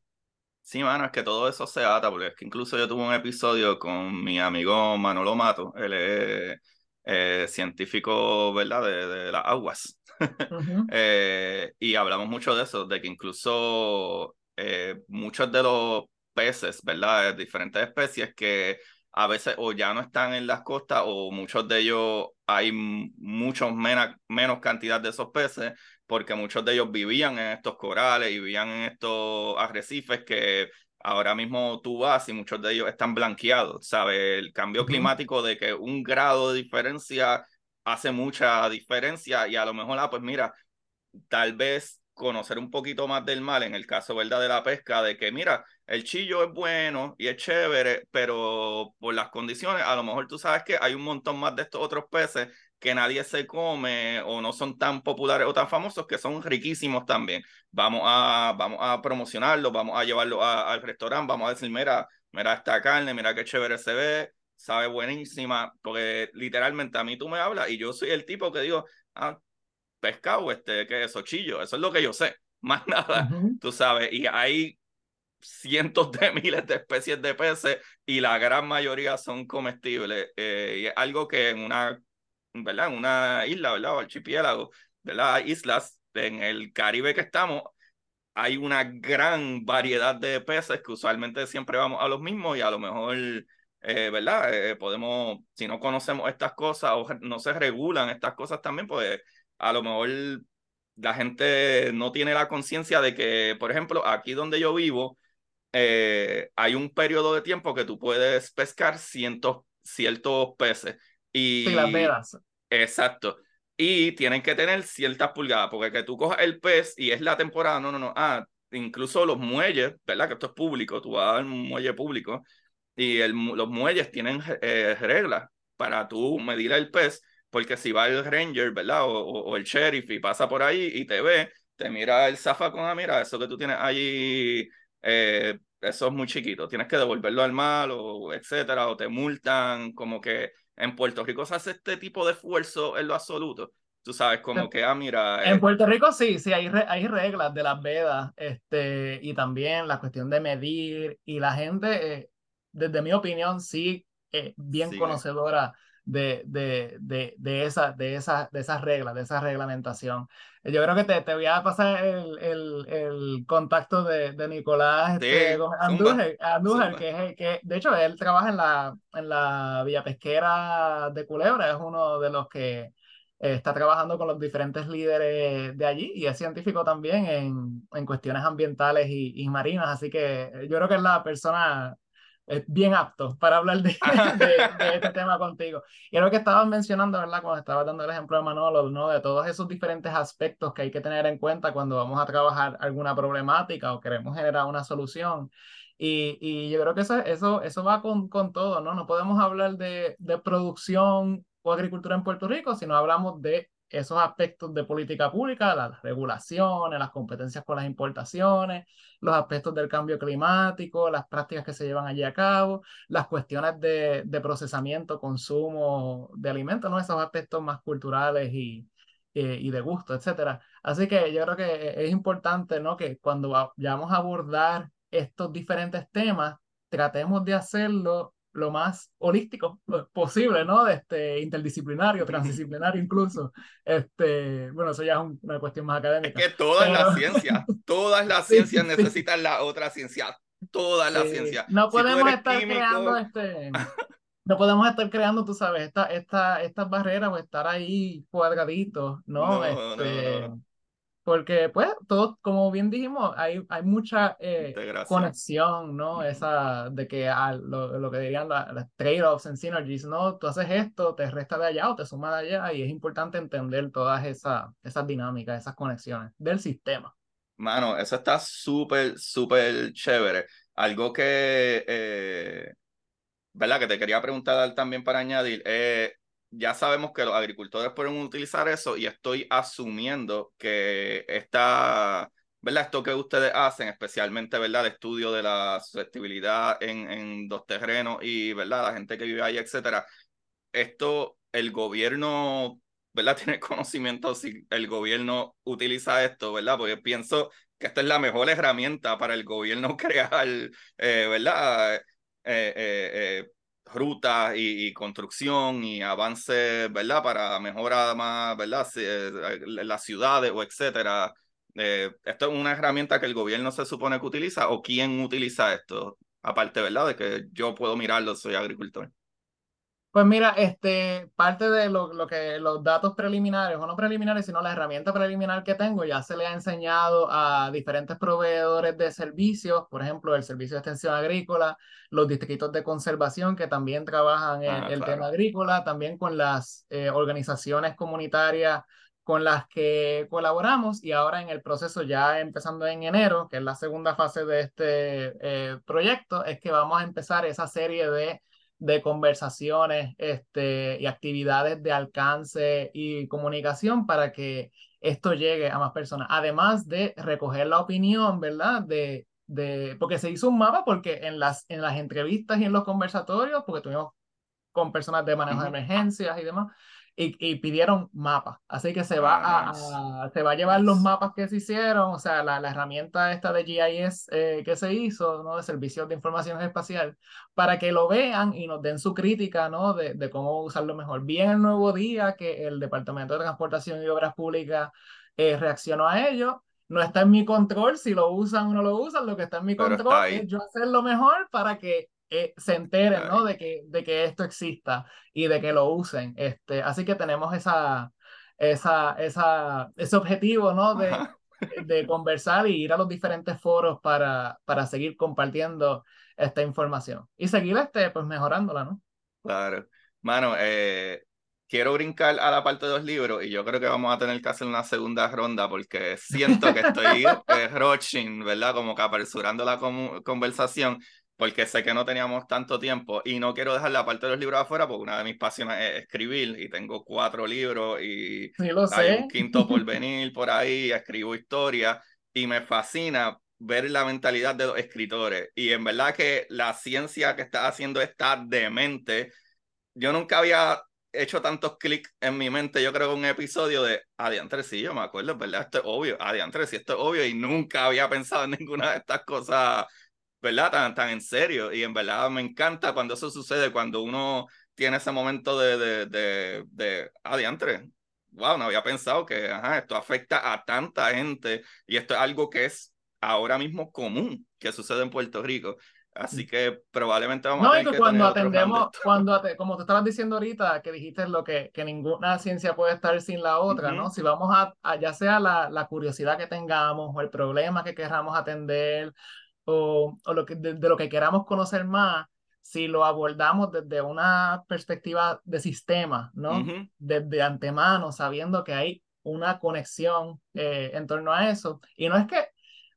Sí, mano, es que todo eso se ata, porque es que incluso yo tuve un episodio con mi amigo Manolo Mato, él es eh, científico, ¿verdad?, de, de las aguas. Uh -huh. eh, y hablamos mucho de eso, de que incluso eh, muchos de los peces, ¿verdad? De diferentes especies que a veces o ya no están en las costas o muchos de ellos hay muchos menos, menos cantidad de esos peces porque muchos de ellos vivían en estos corales y vivían en estos arrecifes que ahora mismo tú vas y muchos de ellos están blanqueados, ¿sabes? El cambio climático de que un grado de diferencia hace mucha diferencia y a lo mejor, ah, pues mira, tal vez conocer un poquito más del mal, en el caso, ¿verdad?, de la pesca, de que, mira, el chillo es bueno y es chévere, pero por las condiciones, a lo mejor tú sabes que hay un montón más de estos otros peces que nadie se come o no son tan populares o tan famosos que son riquísimos también. Vamos a, vamos a promocionarlos, vamos a llevarlo al restaurante, vamos a decir, mira, mira esta carne, mira qué chévere se ve, sabe buenísima, porque literalmente a mí tú me hablas y yo soy el tipo que digo, ah, pescado, este, que es chillo, eso es lo que yo sé, más nada, tú sabes, y hay cientos de miles de especies de peces y la gran mayoría son comestibles. Eh, y es algo que en una ¿verdad? En una isla, ¿verdad? O archipiélago, ¿verdad? Islas en el Caribe que estamos, hay una gran variedad de peces que usualmente siempre vamos a los mismos y a lo mejor, eh, ¿verdad? Eh, podemos, si no conocemos estas cosas o no se regulan estas cosas también, pues a lo mejor la gente no tiene la conciencia de que, por ejemplo, aquí donde yo vivo, eh, hay un periodo de tiempo que tú puedes pescar cientos, ciertos peces y, las veras. Exacto. Y tienen que tener ciertas pulgadas, porque que tú cojas el pez y es la temporada, no, no, no. Ah, incluso los muelles, ¿verdad? Que esto es público, tú vas al muelle público y el, los muelles tienen eh, reglas para tú medir el pez, porque si va el ranger, ¿verdad? O, o, el sheriff y pasa por ahí y te ve, te mira el zafacón, ah, mira, eso que tú tienes ahí, eh, eso es muy chiquito, tienes que devolverlo al mal o etcétera, o te multan, como que en Puerto Rico se hace este tipo de esfuerzo en lo absoluto. Tú sabes, como que, ah, mira. En eh, Puerto Rico sí, sí, hay, hay reglas de las vedas, este, y también la cuestión de medir, y la gente, eh, desde mi opinión, sí, eh, bien conocedora de, de, de, de, esa, de, esa, de esas reglas, de esa reglamentación. Yo creo que te, te voy a pasar el, el, el contacto de, de Nicolás este, Andújar, Andújar que, es, que de hecho él trabaja en la, en la Villa Pesquera de Culebra, es uno de los que eh, está trabajando con los diferentes líderes de allí y es científico también en, en cuestiones ambientales y, y, marinas, así que yo creo que es la persona bien apto para hablar de, de, este tema contigo. Y lo que estabas mencionando, ¿verdad? Cuando estabas dando el ejemplo de Manolo, ¿no? De todos esos diferentes aspectos que hay que tener en cuenta cuando vamos a trabajar alguna problemática o queremos generar una solución. Y, y yo creo que eso, eso, eso va con, con todo, ¿no? No podemos hablar de, de producción o agricultura en Puerto Rico si no hablamos de esos aspectos de política pública, las regulaciones, las competencias con las importaciones, los aspectos del cambio climático, las prácticas que se llevan allí a cabo, las cuestiones de, de procesamiento, consumo de alimentos, ¿no? esos aspectos más culturales y, eh, y de gusto, etcétera. Así que yo creo que es importante ¿no? que cuando vayamos a abordar estos diferentes temas, tratemos de hacerlo lo más holístico posible, ¿no? Este, interdisciplinario, transdisciplinario incluso. Este, bueno, eso ya es una cuestión más académica. Es que todas las ciencias, todas las ciencias necesitan la otra ciencia, todas las ciencias. No podemos estar creando este... No podemos estar creando, tú sabes, esta, esta, estas barreras o estar ahí cuadraditos, ¿no? no, este, no porque, pues, todo, como bien dijimos, hay, hay mucha eh, conexión, ¿no? Esa de que a, lo, lo, que dirían las trade-offs en synergies, ¿no? Tú haces esto, te resta de allá o te suma de allá, y es importante entender todas esas, esas dinámicas, esas conexiones del sistema. Mano, eso está súper, súper chévere. Algo que, eh, ¿verdad? Que te quería preguntar también para añadir, eh, ya sabemos que los agricultores pueden utilizar eso y estoy asumiendo que esta, ¿verdad? Esto que ustedes hacen, especialmente, ¿verdad? El estudio de la susceptibilidad en, en los terrenos y, ¿verdad? La gente que vive ahí, etcétera. Esto, el gobierno, ¿verdad? Tiene conocimiento si el gobierno utiliza esto, ¿verdad? Porque pienso que esta es la mejor herramienta para el gobierno crear, eh, ¿verdad? Eh, eh, eh rutas y, construcción y avance, ¿verdad? Para mejorar más, ¿verdad? Eh, las ciudades o etcétera. Eh, ¿Esto es una herramienta que el gobierno se supone que utiliza o quién utiliza esto? Aparte, ¿verdad? De que yo puedo mirarlo, soy agricultor. Pues mira, este, parte de lo, lo, que los datos preliminares, o no preliminares, sino la herramienta preliminar que tengo, ya se le ha enseñado a diferentes proveedores de servicios, por ejemplo, el Servicio de Extensión Agrícola, los distritos de conservación que también trabajan en ah, el tema agrícola, también con las eh, organizaciones comunitarias con las que colaboramos y ahora en el proceso ya empezando en enero, que es la segunda fase de este eh, proyecto, es que vamos a empezar esa serie de, de conversaciones este, y actividades de alcance y comunicación para que esto llegue a más personas, además de recoger la opinión, ¿verdad? De, de, porque se hizo un mapa, porque en las, en las entrevistas y en los conversatorios, porque tuvimos con personas de manejo de emergencias y demás, y, pidieron mapas. Así que se va, a, ah, se va a llevar los mapas que se hicieron, o sea, la, la herramienta esta de GIS eh, que se hizo, ¿no? De Servicios de Información Espacial, para que lo vean y nos den su crítica, ¿no? De, de cómo usarlo mejor. Bien el nuevo día que el Departamento de Transportación y Obras Públicas eh, reaccionó a ello. No está en mi control si lo usan o no lo usan, lo que está en mi control es yo hacerlo mejor para que eh, se enteren, ¿no? De que, de que esto exista y de que lo usen. Este, así que tenemos esa, esa, esa, ese objetivo, ¿no? De, de conversar y ir a los diferentes foros para, para seguir compartiendo esta información y seguir este, pues mejorándola, ¿no? Claro. Mano, eh, quiero brincar a la parte de los libros y yo creo que vamos a tener que hacer una segunda ronda porque siento que estoy eh, rushing, ¿verdad? Como que apresurando la conversación porque sé que no teníamos tanto tiempo y no quiero dejar la parte de los libros afuera porque una de mis pasiones es escribir y tengo cuatro libros y hay un quinto por venir por ahí, escribo historia y me fascina ver la mentalidad de los escritores y en verdad que la ciencia que está haciendo está demente. Yo nunca había hecho tantos clics en mi mente, yo creo que un episodio de Adiantre, sí, yo me acuerdo, ¿verdad? Esto es obvio, Adiantre, sí, esto es obvio y nunca había pensado en ninguna de estas cosas ¿verdad? Tan, tan en serio. Y en verdad me encanta cuando eso sucede, cuando uno tiene ese momento de, de, de, de adiantre. Wow, no había pensado que ajá, esto afecta a tanta gente y esto es algo que es ahora mismo común que sucede en Puerto Rico. Así que probablemente vamos a tener que cuando atendemos, cuando como te estabas diciendo ahorita, que dijiste lo que, que ninguna ciencia puede estar sin la otra, ¿no? Si vamos a, a, ya sea la, la curiosidad que tengamos o el problema que queramos atender o, o lo que, de, lo que queramos conocer más, si lo abordamos desde una perspectiva de sistema, ¿no? Desde antemano, sabiendo que hay una conexión eh, en torno a eso. Y no es que,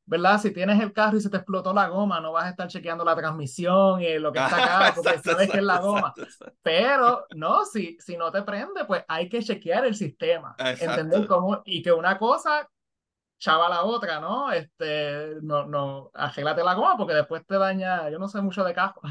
¿verdad? Si tienes el carro y se te explotó la goma, no vas a estar chequeando la transmisión y lo que está acá, porque sabes que es la goma. Pero, no, si, si no te prende, pues hay que chequear el sistema. Entender cómo, y que una cosa chava la otra, ¿no? Este, no, no, arréglate la goma porque después te daña, yo no sé mucho de cajo.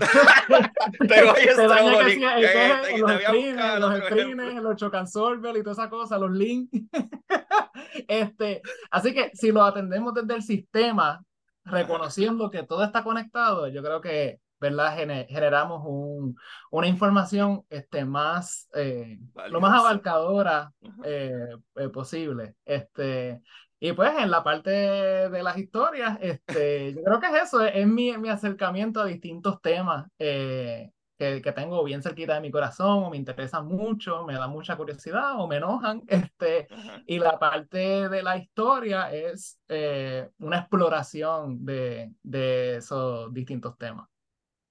te, daña que, los screens, los screens, los chocansolver y toda esa cosa, los links. este, así que si lo atendemos desde el sistema, reconociendo que todo está conectado, yo creo que ¿verdad? generamos un, una información este, más, eh, lo más abarcadora eh, eh, posible. Este, y pues en la parte de las historias, este, yo creo que es eso, es, mi, mi, acercamiento a distintos temas eh, que, que, tengo bien cerquita de mi corazón, o me interesan mucho, me da mucha curiosidad o me enojan. Este, y la parte de la historia es eh, una exploración de, de esos distintos temas.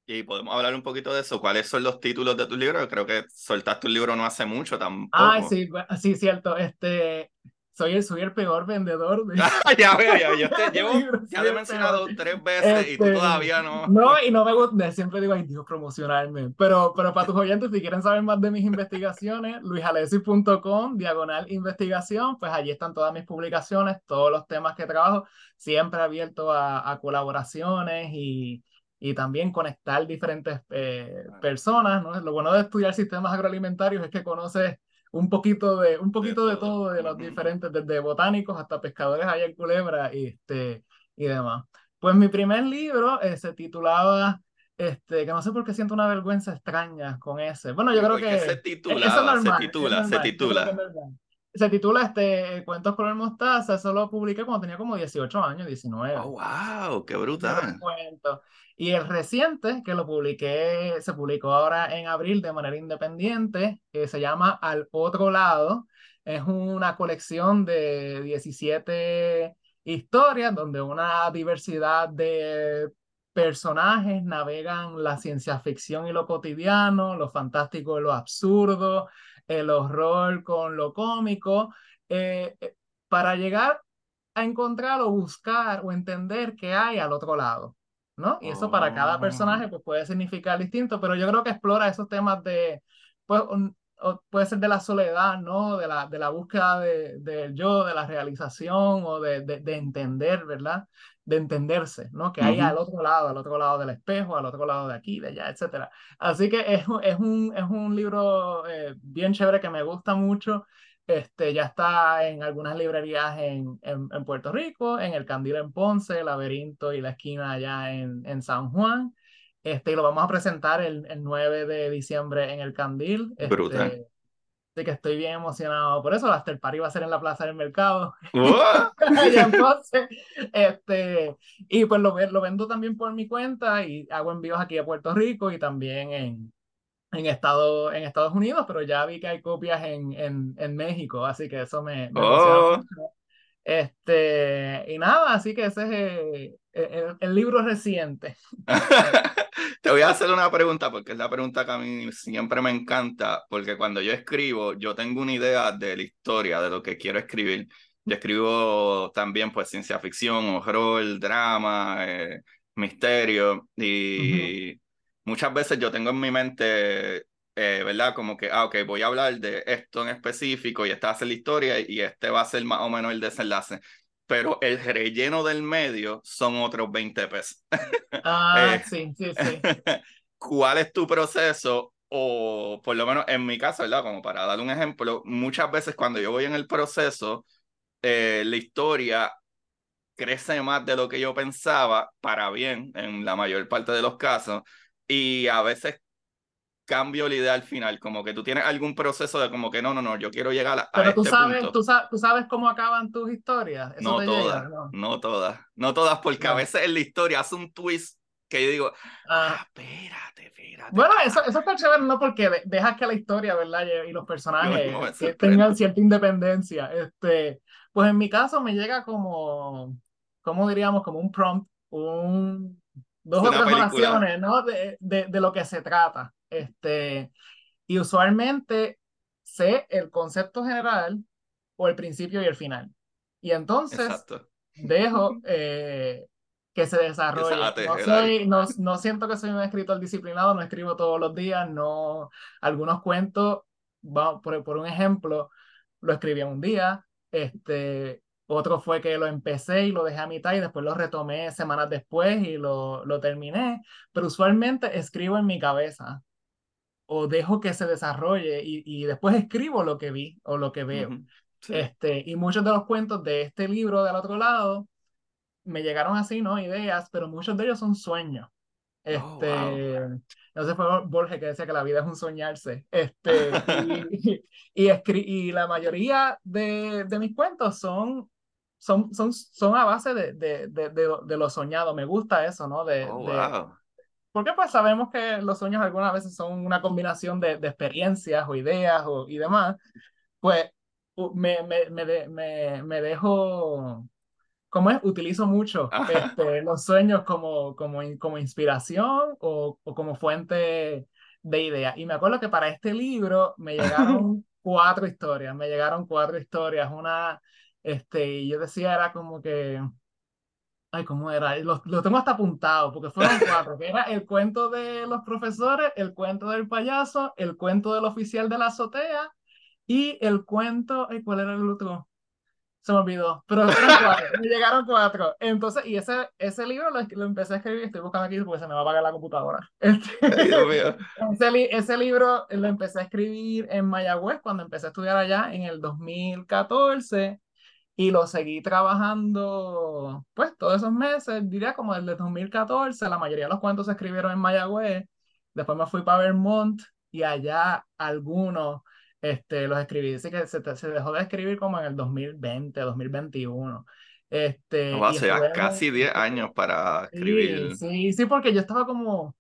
Y podemos hablar un poquito de eso. ¿Cuáles son los títulos de tu libro? Creo que soltaste un libro no hace mucho tampoco. Ah, sí, sí, cierto. Este, soy el, soy el peor vendedor. De... ya veo, ya, yo te llevo, ya te he mencionado tres veces y tú este, todavía no. No, y no me gusta, siempre digo, ay Dios, promocionarme. Pero, pero para tus oyentes, si quieren saber más de mis investigaciones, luisalesi.com, diagonal investigación, pues allí están todas mis publicaciones, todos los temas que trabajo, siempre abierto a, a colaboraciones y, y también conectar diferentes eh, personas. ¿no? Lo bueno de estudiar sistemas agroalimentarios es que conoces un poquito de, un poquito de todo, de los diferentes, desde botánicos hasta pescadores allá en Culebra y, este, y demás. Pues mi primer libro eh, se titulaba, este, que no sé por qué siento una vergüenza extraña con ese. Bueno, yo creo que... Se titula, se titula, se titula. Se titula este, Cuentos con el Mostaza, eso lo publiqué cuando tenía como 18 años, 19. Oh, wow, qué brutal. Y el reciente, que lo publiqué, se publicó ahora en abril de manera independiente, que se llama Al Otro Lado. Es una colección de 17 historias donde una diversidad de personajes navegan la ciencia ficción y lo cotidiano, lo fantástico y lo absurdo, el horror con lo cómico, eh, eh, para llegar a encontrar o buscar o entender qué hay al otro lado. ¿no? Y eso para cada personaje Oh. pues, puede significar distinto, pero yo creo que explora esos temas de, pues, un- o puede ser de la soledad, ¿no? De la, de la búsqueda de- del yo, de la realización o de, de, de entender, ¿verdad? De entenderse, ¿no? Que hay al otro lado, al otro lado del espejo, al otro lado de aquí, de allá, etcétera. Así que es, un- es, un, es un libro eh, bien chévere que me gusta mucho. Este, ya está en algunas librerías en, en, en Puerto Rico, en El Candil en Ponce, Laberinto y La Esquina allá en, en San Juan. Este, y lo vamos a presentar el, el 9 de diciembre en El Candil. Brutal. Este, así que estoy bien emocionado por eso. El after party va a ser en la Plaza del Mercado, ¡Wow! allá en Ponce. Este, y pues lo, lo vendo también por mi cuenta y hago envíos aquí a Puerto Rico y también en, en, Estado, en Estados Unidos, pero ya vi que hay copias en, en, en México, así que eso me, me Oh. mucho. Este, y nada, así que ese es eh, el, el libro reciente. Te voy a hacer una pregunta porque es la pregunta que a mí siempre me encanta, porque cuando yo escribo, yo tengo una idea de la historia, de lo que quiero escribir. Yo escribo también pues ciencia ficción, horror, drama, eh, misterio y muchas veces yo tengo en mi mente, eh, ¿verdad? Como que, ah, ok, voy a hablar de esto en específico y esta va a ser la historia y este va a ser más o menos el desenlace. Pero el relleno del medio son otros 20 pesos. Ah, Eh. sí, sí, sí. ¿Cuál es tu proceso? O por lo menos en mi caso, ¿verdad? Como para dar un ejemplo, muchas veces cuando yo voy en el proceso, eh, la historia crece más de lo que yo pensaba, para bien, en la mayor parte de los casos, y a veces cambio la idea al final, como que tú tienes algún proceso de como que no, no, no, yo quiero llegar a, a Pero tú este sabes, punto. tú, sa- tú sabes cómo acaban tus historias. Eso No te todas, llega, ¿no? no todas, no todas, porque a veces en la historia hace un twist que yo digo, Ah, ah, espérate, espérate. Bueno, eso, eso está chévere, ¿no? Porque de- dejas que la historia, ¿verdad? Y, los personajes tengan cierta independencia. Este, pues en mi caso me llega como, ¿cómo diríamos? Como un prompt, un, dos o Una tres película. oraciones, ¿no? De, de, de lo que se trata. Este, y usualmente sé el concepto general o el principio y el final. Y entonces Exacto. dejo eh, que se desarrolle. No, soy, no, no siento que soy un escritor disciplinado, no escribo todos los días, no, algunos cuentos, va, por, por un ejemplo, lo escribí en un día, este, otro fue que lo empecé y lo dejé a mitad y después lo retomé semanas después y lo, lo terminé, pero usualmente escribo en mi cabeza o dejo que se desarrolle y, y después escribo lo que vi o lo que veo. Ujú. Sí. Este, y muchos de los cuentos de este libro del otro lado me llegaron así, ¿no? Ideas, pero muchos de ellos son sueños. Oh, Este, no sé, fue Borges que decía que la vida es un soñarse. Este, y, y, escri- y la mayoría de, de mis cuentos son, son, son, son a base de, de, de, de, de lo soñado. Me gusta eso, ¿no? De, Oh, wow. Porque pues sabemos que los sueños algunas veces son una combinación de, de experiencias o ideas o, y demás. Pues me, me, me, de- me, me dejo, ¿cómo es? Utilizo mucho Ajá. este, los sueños como, como, como inspiración o, o como fuente de ideas. Y me acuerdo que para este libro me llegaron cuatro historias, me llegaron cuatro historias. Una, este, y yo decía, era como que... Ay, ¿cómo era? Lo, lo tengo hasta apuntado, porque fueron cuatro, que era el cuento de los profesores, el cuento del payaso, el cuento del oficial de la azotea y el cuento, ay, ¿cuál era el otro? Se me olvidó, pero eran cuatro, me llegaron cuatro. Entonces, y ese, ese libro lo, lo empecé a escribir, estoy buscando aquí porque se me va a apagar la computadora. Este, Dios mío. ese, ese libro lo empecé a escribir en Mayagüez cuando empecé a estudiar allá en el 2014 y lo seguí trabajando pues todos esos meses, diría como desde el 2014, la mayoría de los cuentos se escribieron en Mayagüez, después me fui para Vermont y allá algunos este, los escribí, así que se, se dejó de escribir como en el 2020, 2021. Este, ya estuve- casi 10 años para Sí, escribir. sí, sí, porque yo estaba como,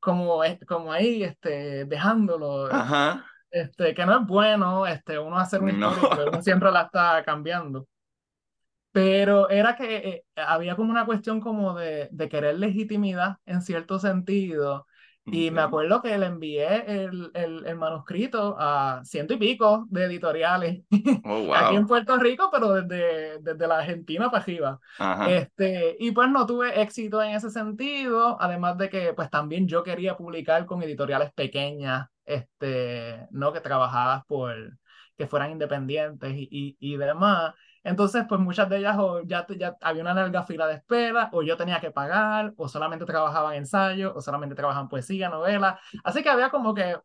como, eh, como ahí, este, dejándolo, Ajá. Este, que no es bueno, este, uno hacer una No. historia, porque uno siempre la está cambiando. Pero era que eh, había como una cuestión como de, de querer legitimidad en cierto sentido Y me acuerdo que le envié el, el, el, manuscrito a ciento y pico de editoriales oh, aquí en Puerto Rico, pero desde, desde la Argentina para arriba. Este, y pues no tuve éxito en ese sentido, además de que pues también yo quería publicar con editoriales pequeñas, este, no que trabajadas por, que fueran independientes y, y, y demás. Entonces, pues muchas de ellas o ya, ya había una larga fila de espera, o yo tenía que pagar, o solamente trabajaban ensayo, o solamente trabajaban poesía, novela. Así que había como que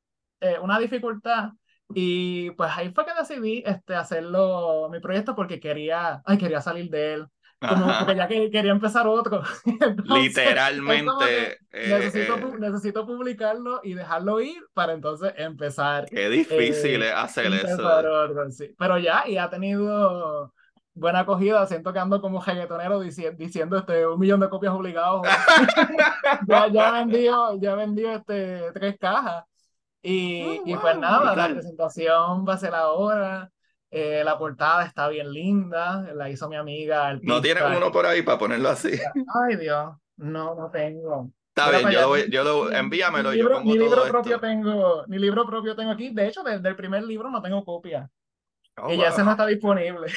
eh, una dificultad. Y pues ahí fue que decidí este, hacerlo, mi proyecto, porque quería, ay, quería salir de él. Como porque ya que, quería empezar otro. Literalmente. Eh, necesito, eh, necesito publicarlo y dejarlo ir para entonces empezar. Qué difícil es hacer eso. sí. Pero ya, y ha tenido buena acogida, siento que ando como reggaetonero diciendo este, un millón de copias obligados. ya, ya vendido, ya vendido este, tres cajas. Y, oh, y pues nada, la presentación va a ser ahora. Eh, la portada está bien linda, la hizo mi amiga. ¿No tienes uno por ahí para ponerlo así? Ay, Dios, no, no tengo. Está bien, yo, lo, yo lo, envíamelo. Mi libro, yo pongo mi libro todo propio esto. tengo, mi libro propio tengo aquí. De hecho, desde el primer libro no tengo copia. Oh, y ya ese no está disponible.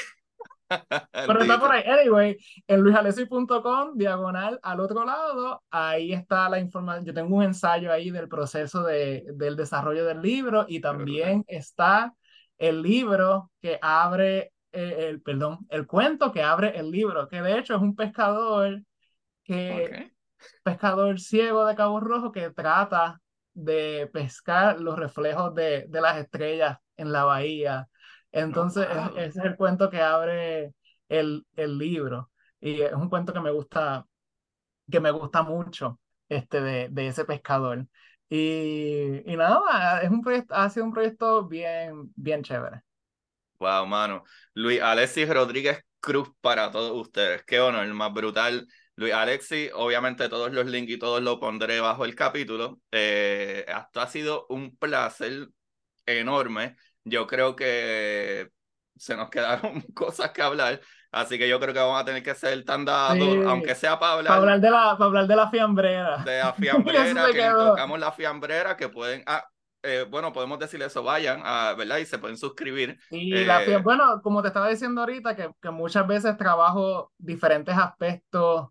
Pero está por ahí. Anyway, en luisalesi.com, diagonal al otro lado, ahí está la información. Yo tengo un ensayo ahí del proceso de, del desarrollo del libro y también está el libro que abre, eh, el, perdón, el cuento que abre el libro, que de hecho es un pescador que, pescador ciego de Cabo Rojo que trata de pescar los reflejos de, de las estrellas en la bahía. Entonces, ese es el cuento que abre el, el libro. Y es un cuento que me gusta, que me gusta mucho, este, de, de ese pescador. Y, y nada, es un ha sido un proyecto bien, bien chévere. Wow, mano. Luis Alexis Rodríguez Cruz para todos ustedes. Qué honor, el más brutal. Luis Alexis, obviamente todos los links y todos lo pondré bajo el capítulo. Eh, esto ha sido un placer enorme. Yo creo que se nos quedaron cosas que hablar. Así que yo creo que vamos a tener que ser tan dados, Sí, aunque sea para hablar, Para hablar de la, para hablar de la fiambrera. de la fiambrera, que tocamos la fiambrera, que pueden, ah, eh, bueno, podemos decir eso, vayan, a, ¿verdad? Y se pueden suscribir. Y la Eh, fia- bueno, como te estaba diciendo ahorita, que, que muchas veces trabajo diferentes aspectos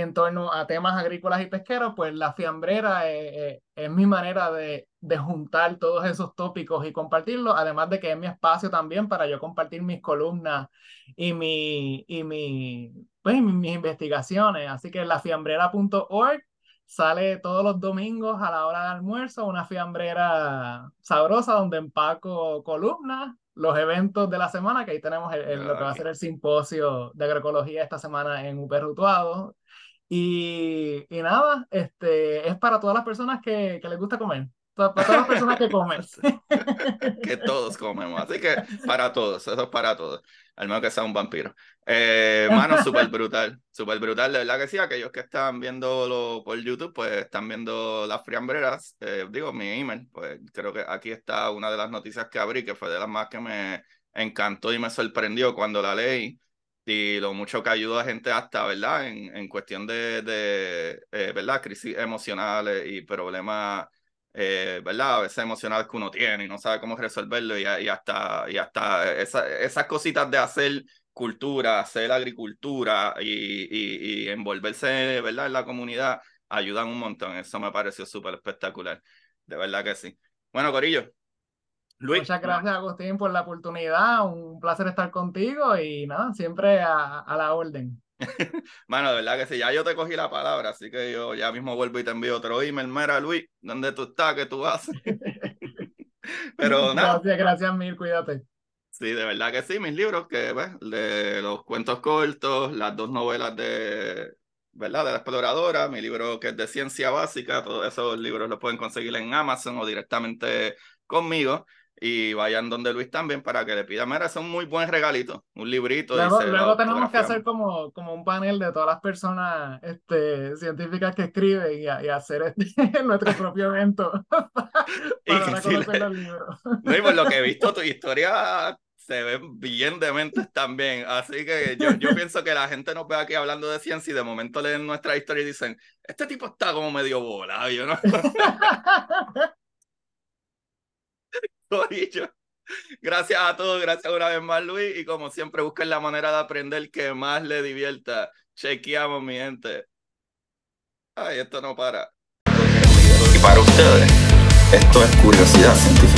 en torno a temas agrícolas y pesqueros, pues la fiambrera eh, eh, es mi manera de, de juntar todos esos tópicos y compartirlos, además de que es mi espacio también para yo compartir mis columnas y, mi, y, mi, pues, mis investigaciones. Así que lafiambrera.org sale todos los domingos a la hora de almuerzo, una fiambrera sabrosa donde empaco columnas, los eventos de la semana, que ahí tenemos el- el- lo que va a Ok. ser el simposio de agroecología esta semana en UP Rutuado. Y, y nada, este, es para todas las personas que, que les gusta comer, para, para todas las personas que comen. que todos comemos. Así que para todos, eso es para todos. Al menos que sea un vampiro. Eh, mano, súper brutal, súper brutal. De verdad que sí, aquellos que están viéndolo por YouTube, pues están viendo las friambreras. Eh, digo, mi email, pues creo que aquí está una de las noticias que abrí, que fue de las más que me encantó y me sorprendió cuando la leí. Y lo mucho que ayuda a gente hasta, ¿verdad? En, en cuestión de, de eh, ¿verdad? Crisis emocionales y problemas eh, ¿verdad? A veces emocionales que uno tiene y no sabe cómo resolverlo y, y hasta, y hasta esa- esas cositas de hacer cultura, hacer agricultura y, y, y envolverse, ¿verdad? En la comunidad ayudan un montón. Eso me pareció súper espectacular. De verdad que sí. Bueno, Corillo. Luis, Muchas gracias, Agustín, por la oportunidad. Un placer estar contigo y nada, siempre a, a la orden. mano, de verdad que sí, ya yo te cogí la palabra, así que yo ya mismo vuelvo y te envío otro email. Mira, Luis, ¿dónde tú estás? ¿Qué tú haces? Pero nada, Gracias, gracias mil, cuídate. Sí, de verdad que sí, mis libros, que ves, de los cuentos cortos, las dos novelas de, ¿verdad? De la exploradora, mi libro que es de ciencia básica, todos esos libros los pueden conseguir en Amazon o directamente conmigo. Y vayan donde Luis también para que le pidan, mira, es un muy buen regalito, un librito. Luego, luego tenemos que hacer como, como un panel de todas las personas este, científicas que escriben y, a- y hacer este, nuestro propio evento para a sí le- conocer los libros. No, y por lo que he visto, tu historia se ven bien dementes también. Así que yo, yo pienso que la gente nos ve aquí hablando de ciencia y de momento leen nuestra historia y dicen, este tipo está como medio volado, ¿no? Gracias a todos, gracias una vez más, Luis. Y como siempre, busquen la manera de aprender que más le divierta. Chequeamos, mi gente. Ay, esto no para. Y para ustedes, esto es curiosidad científica.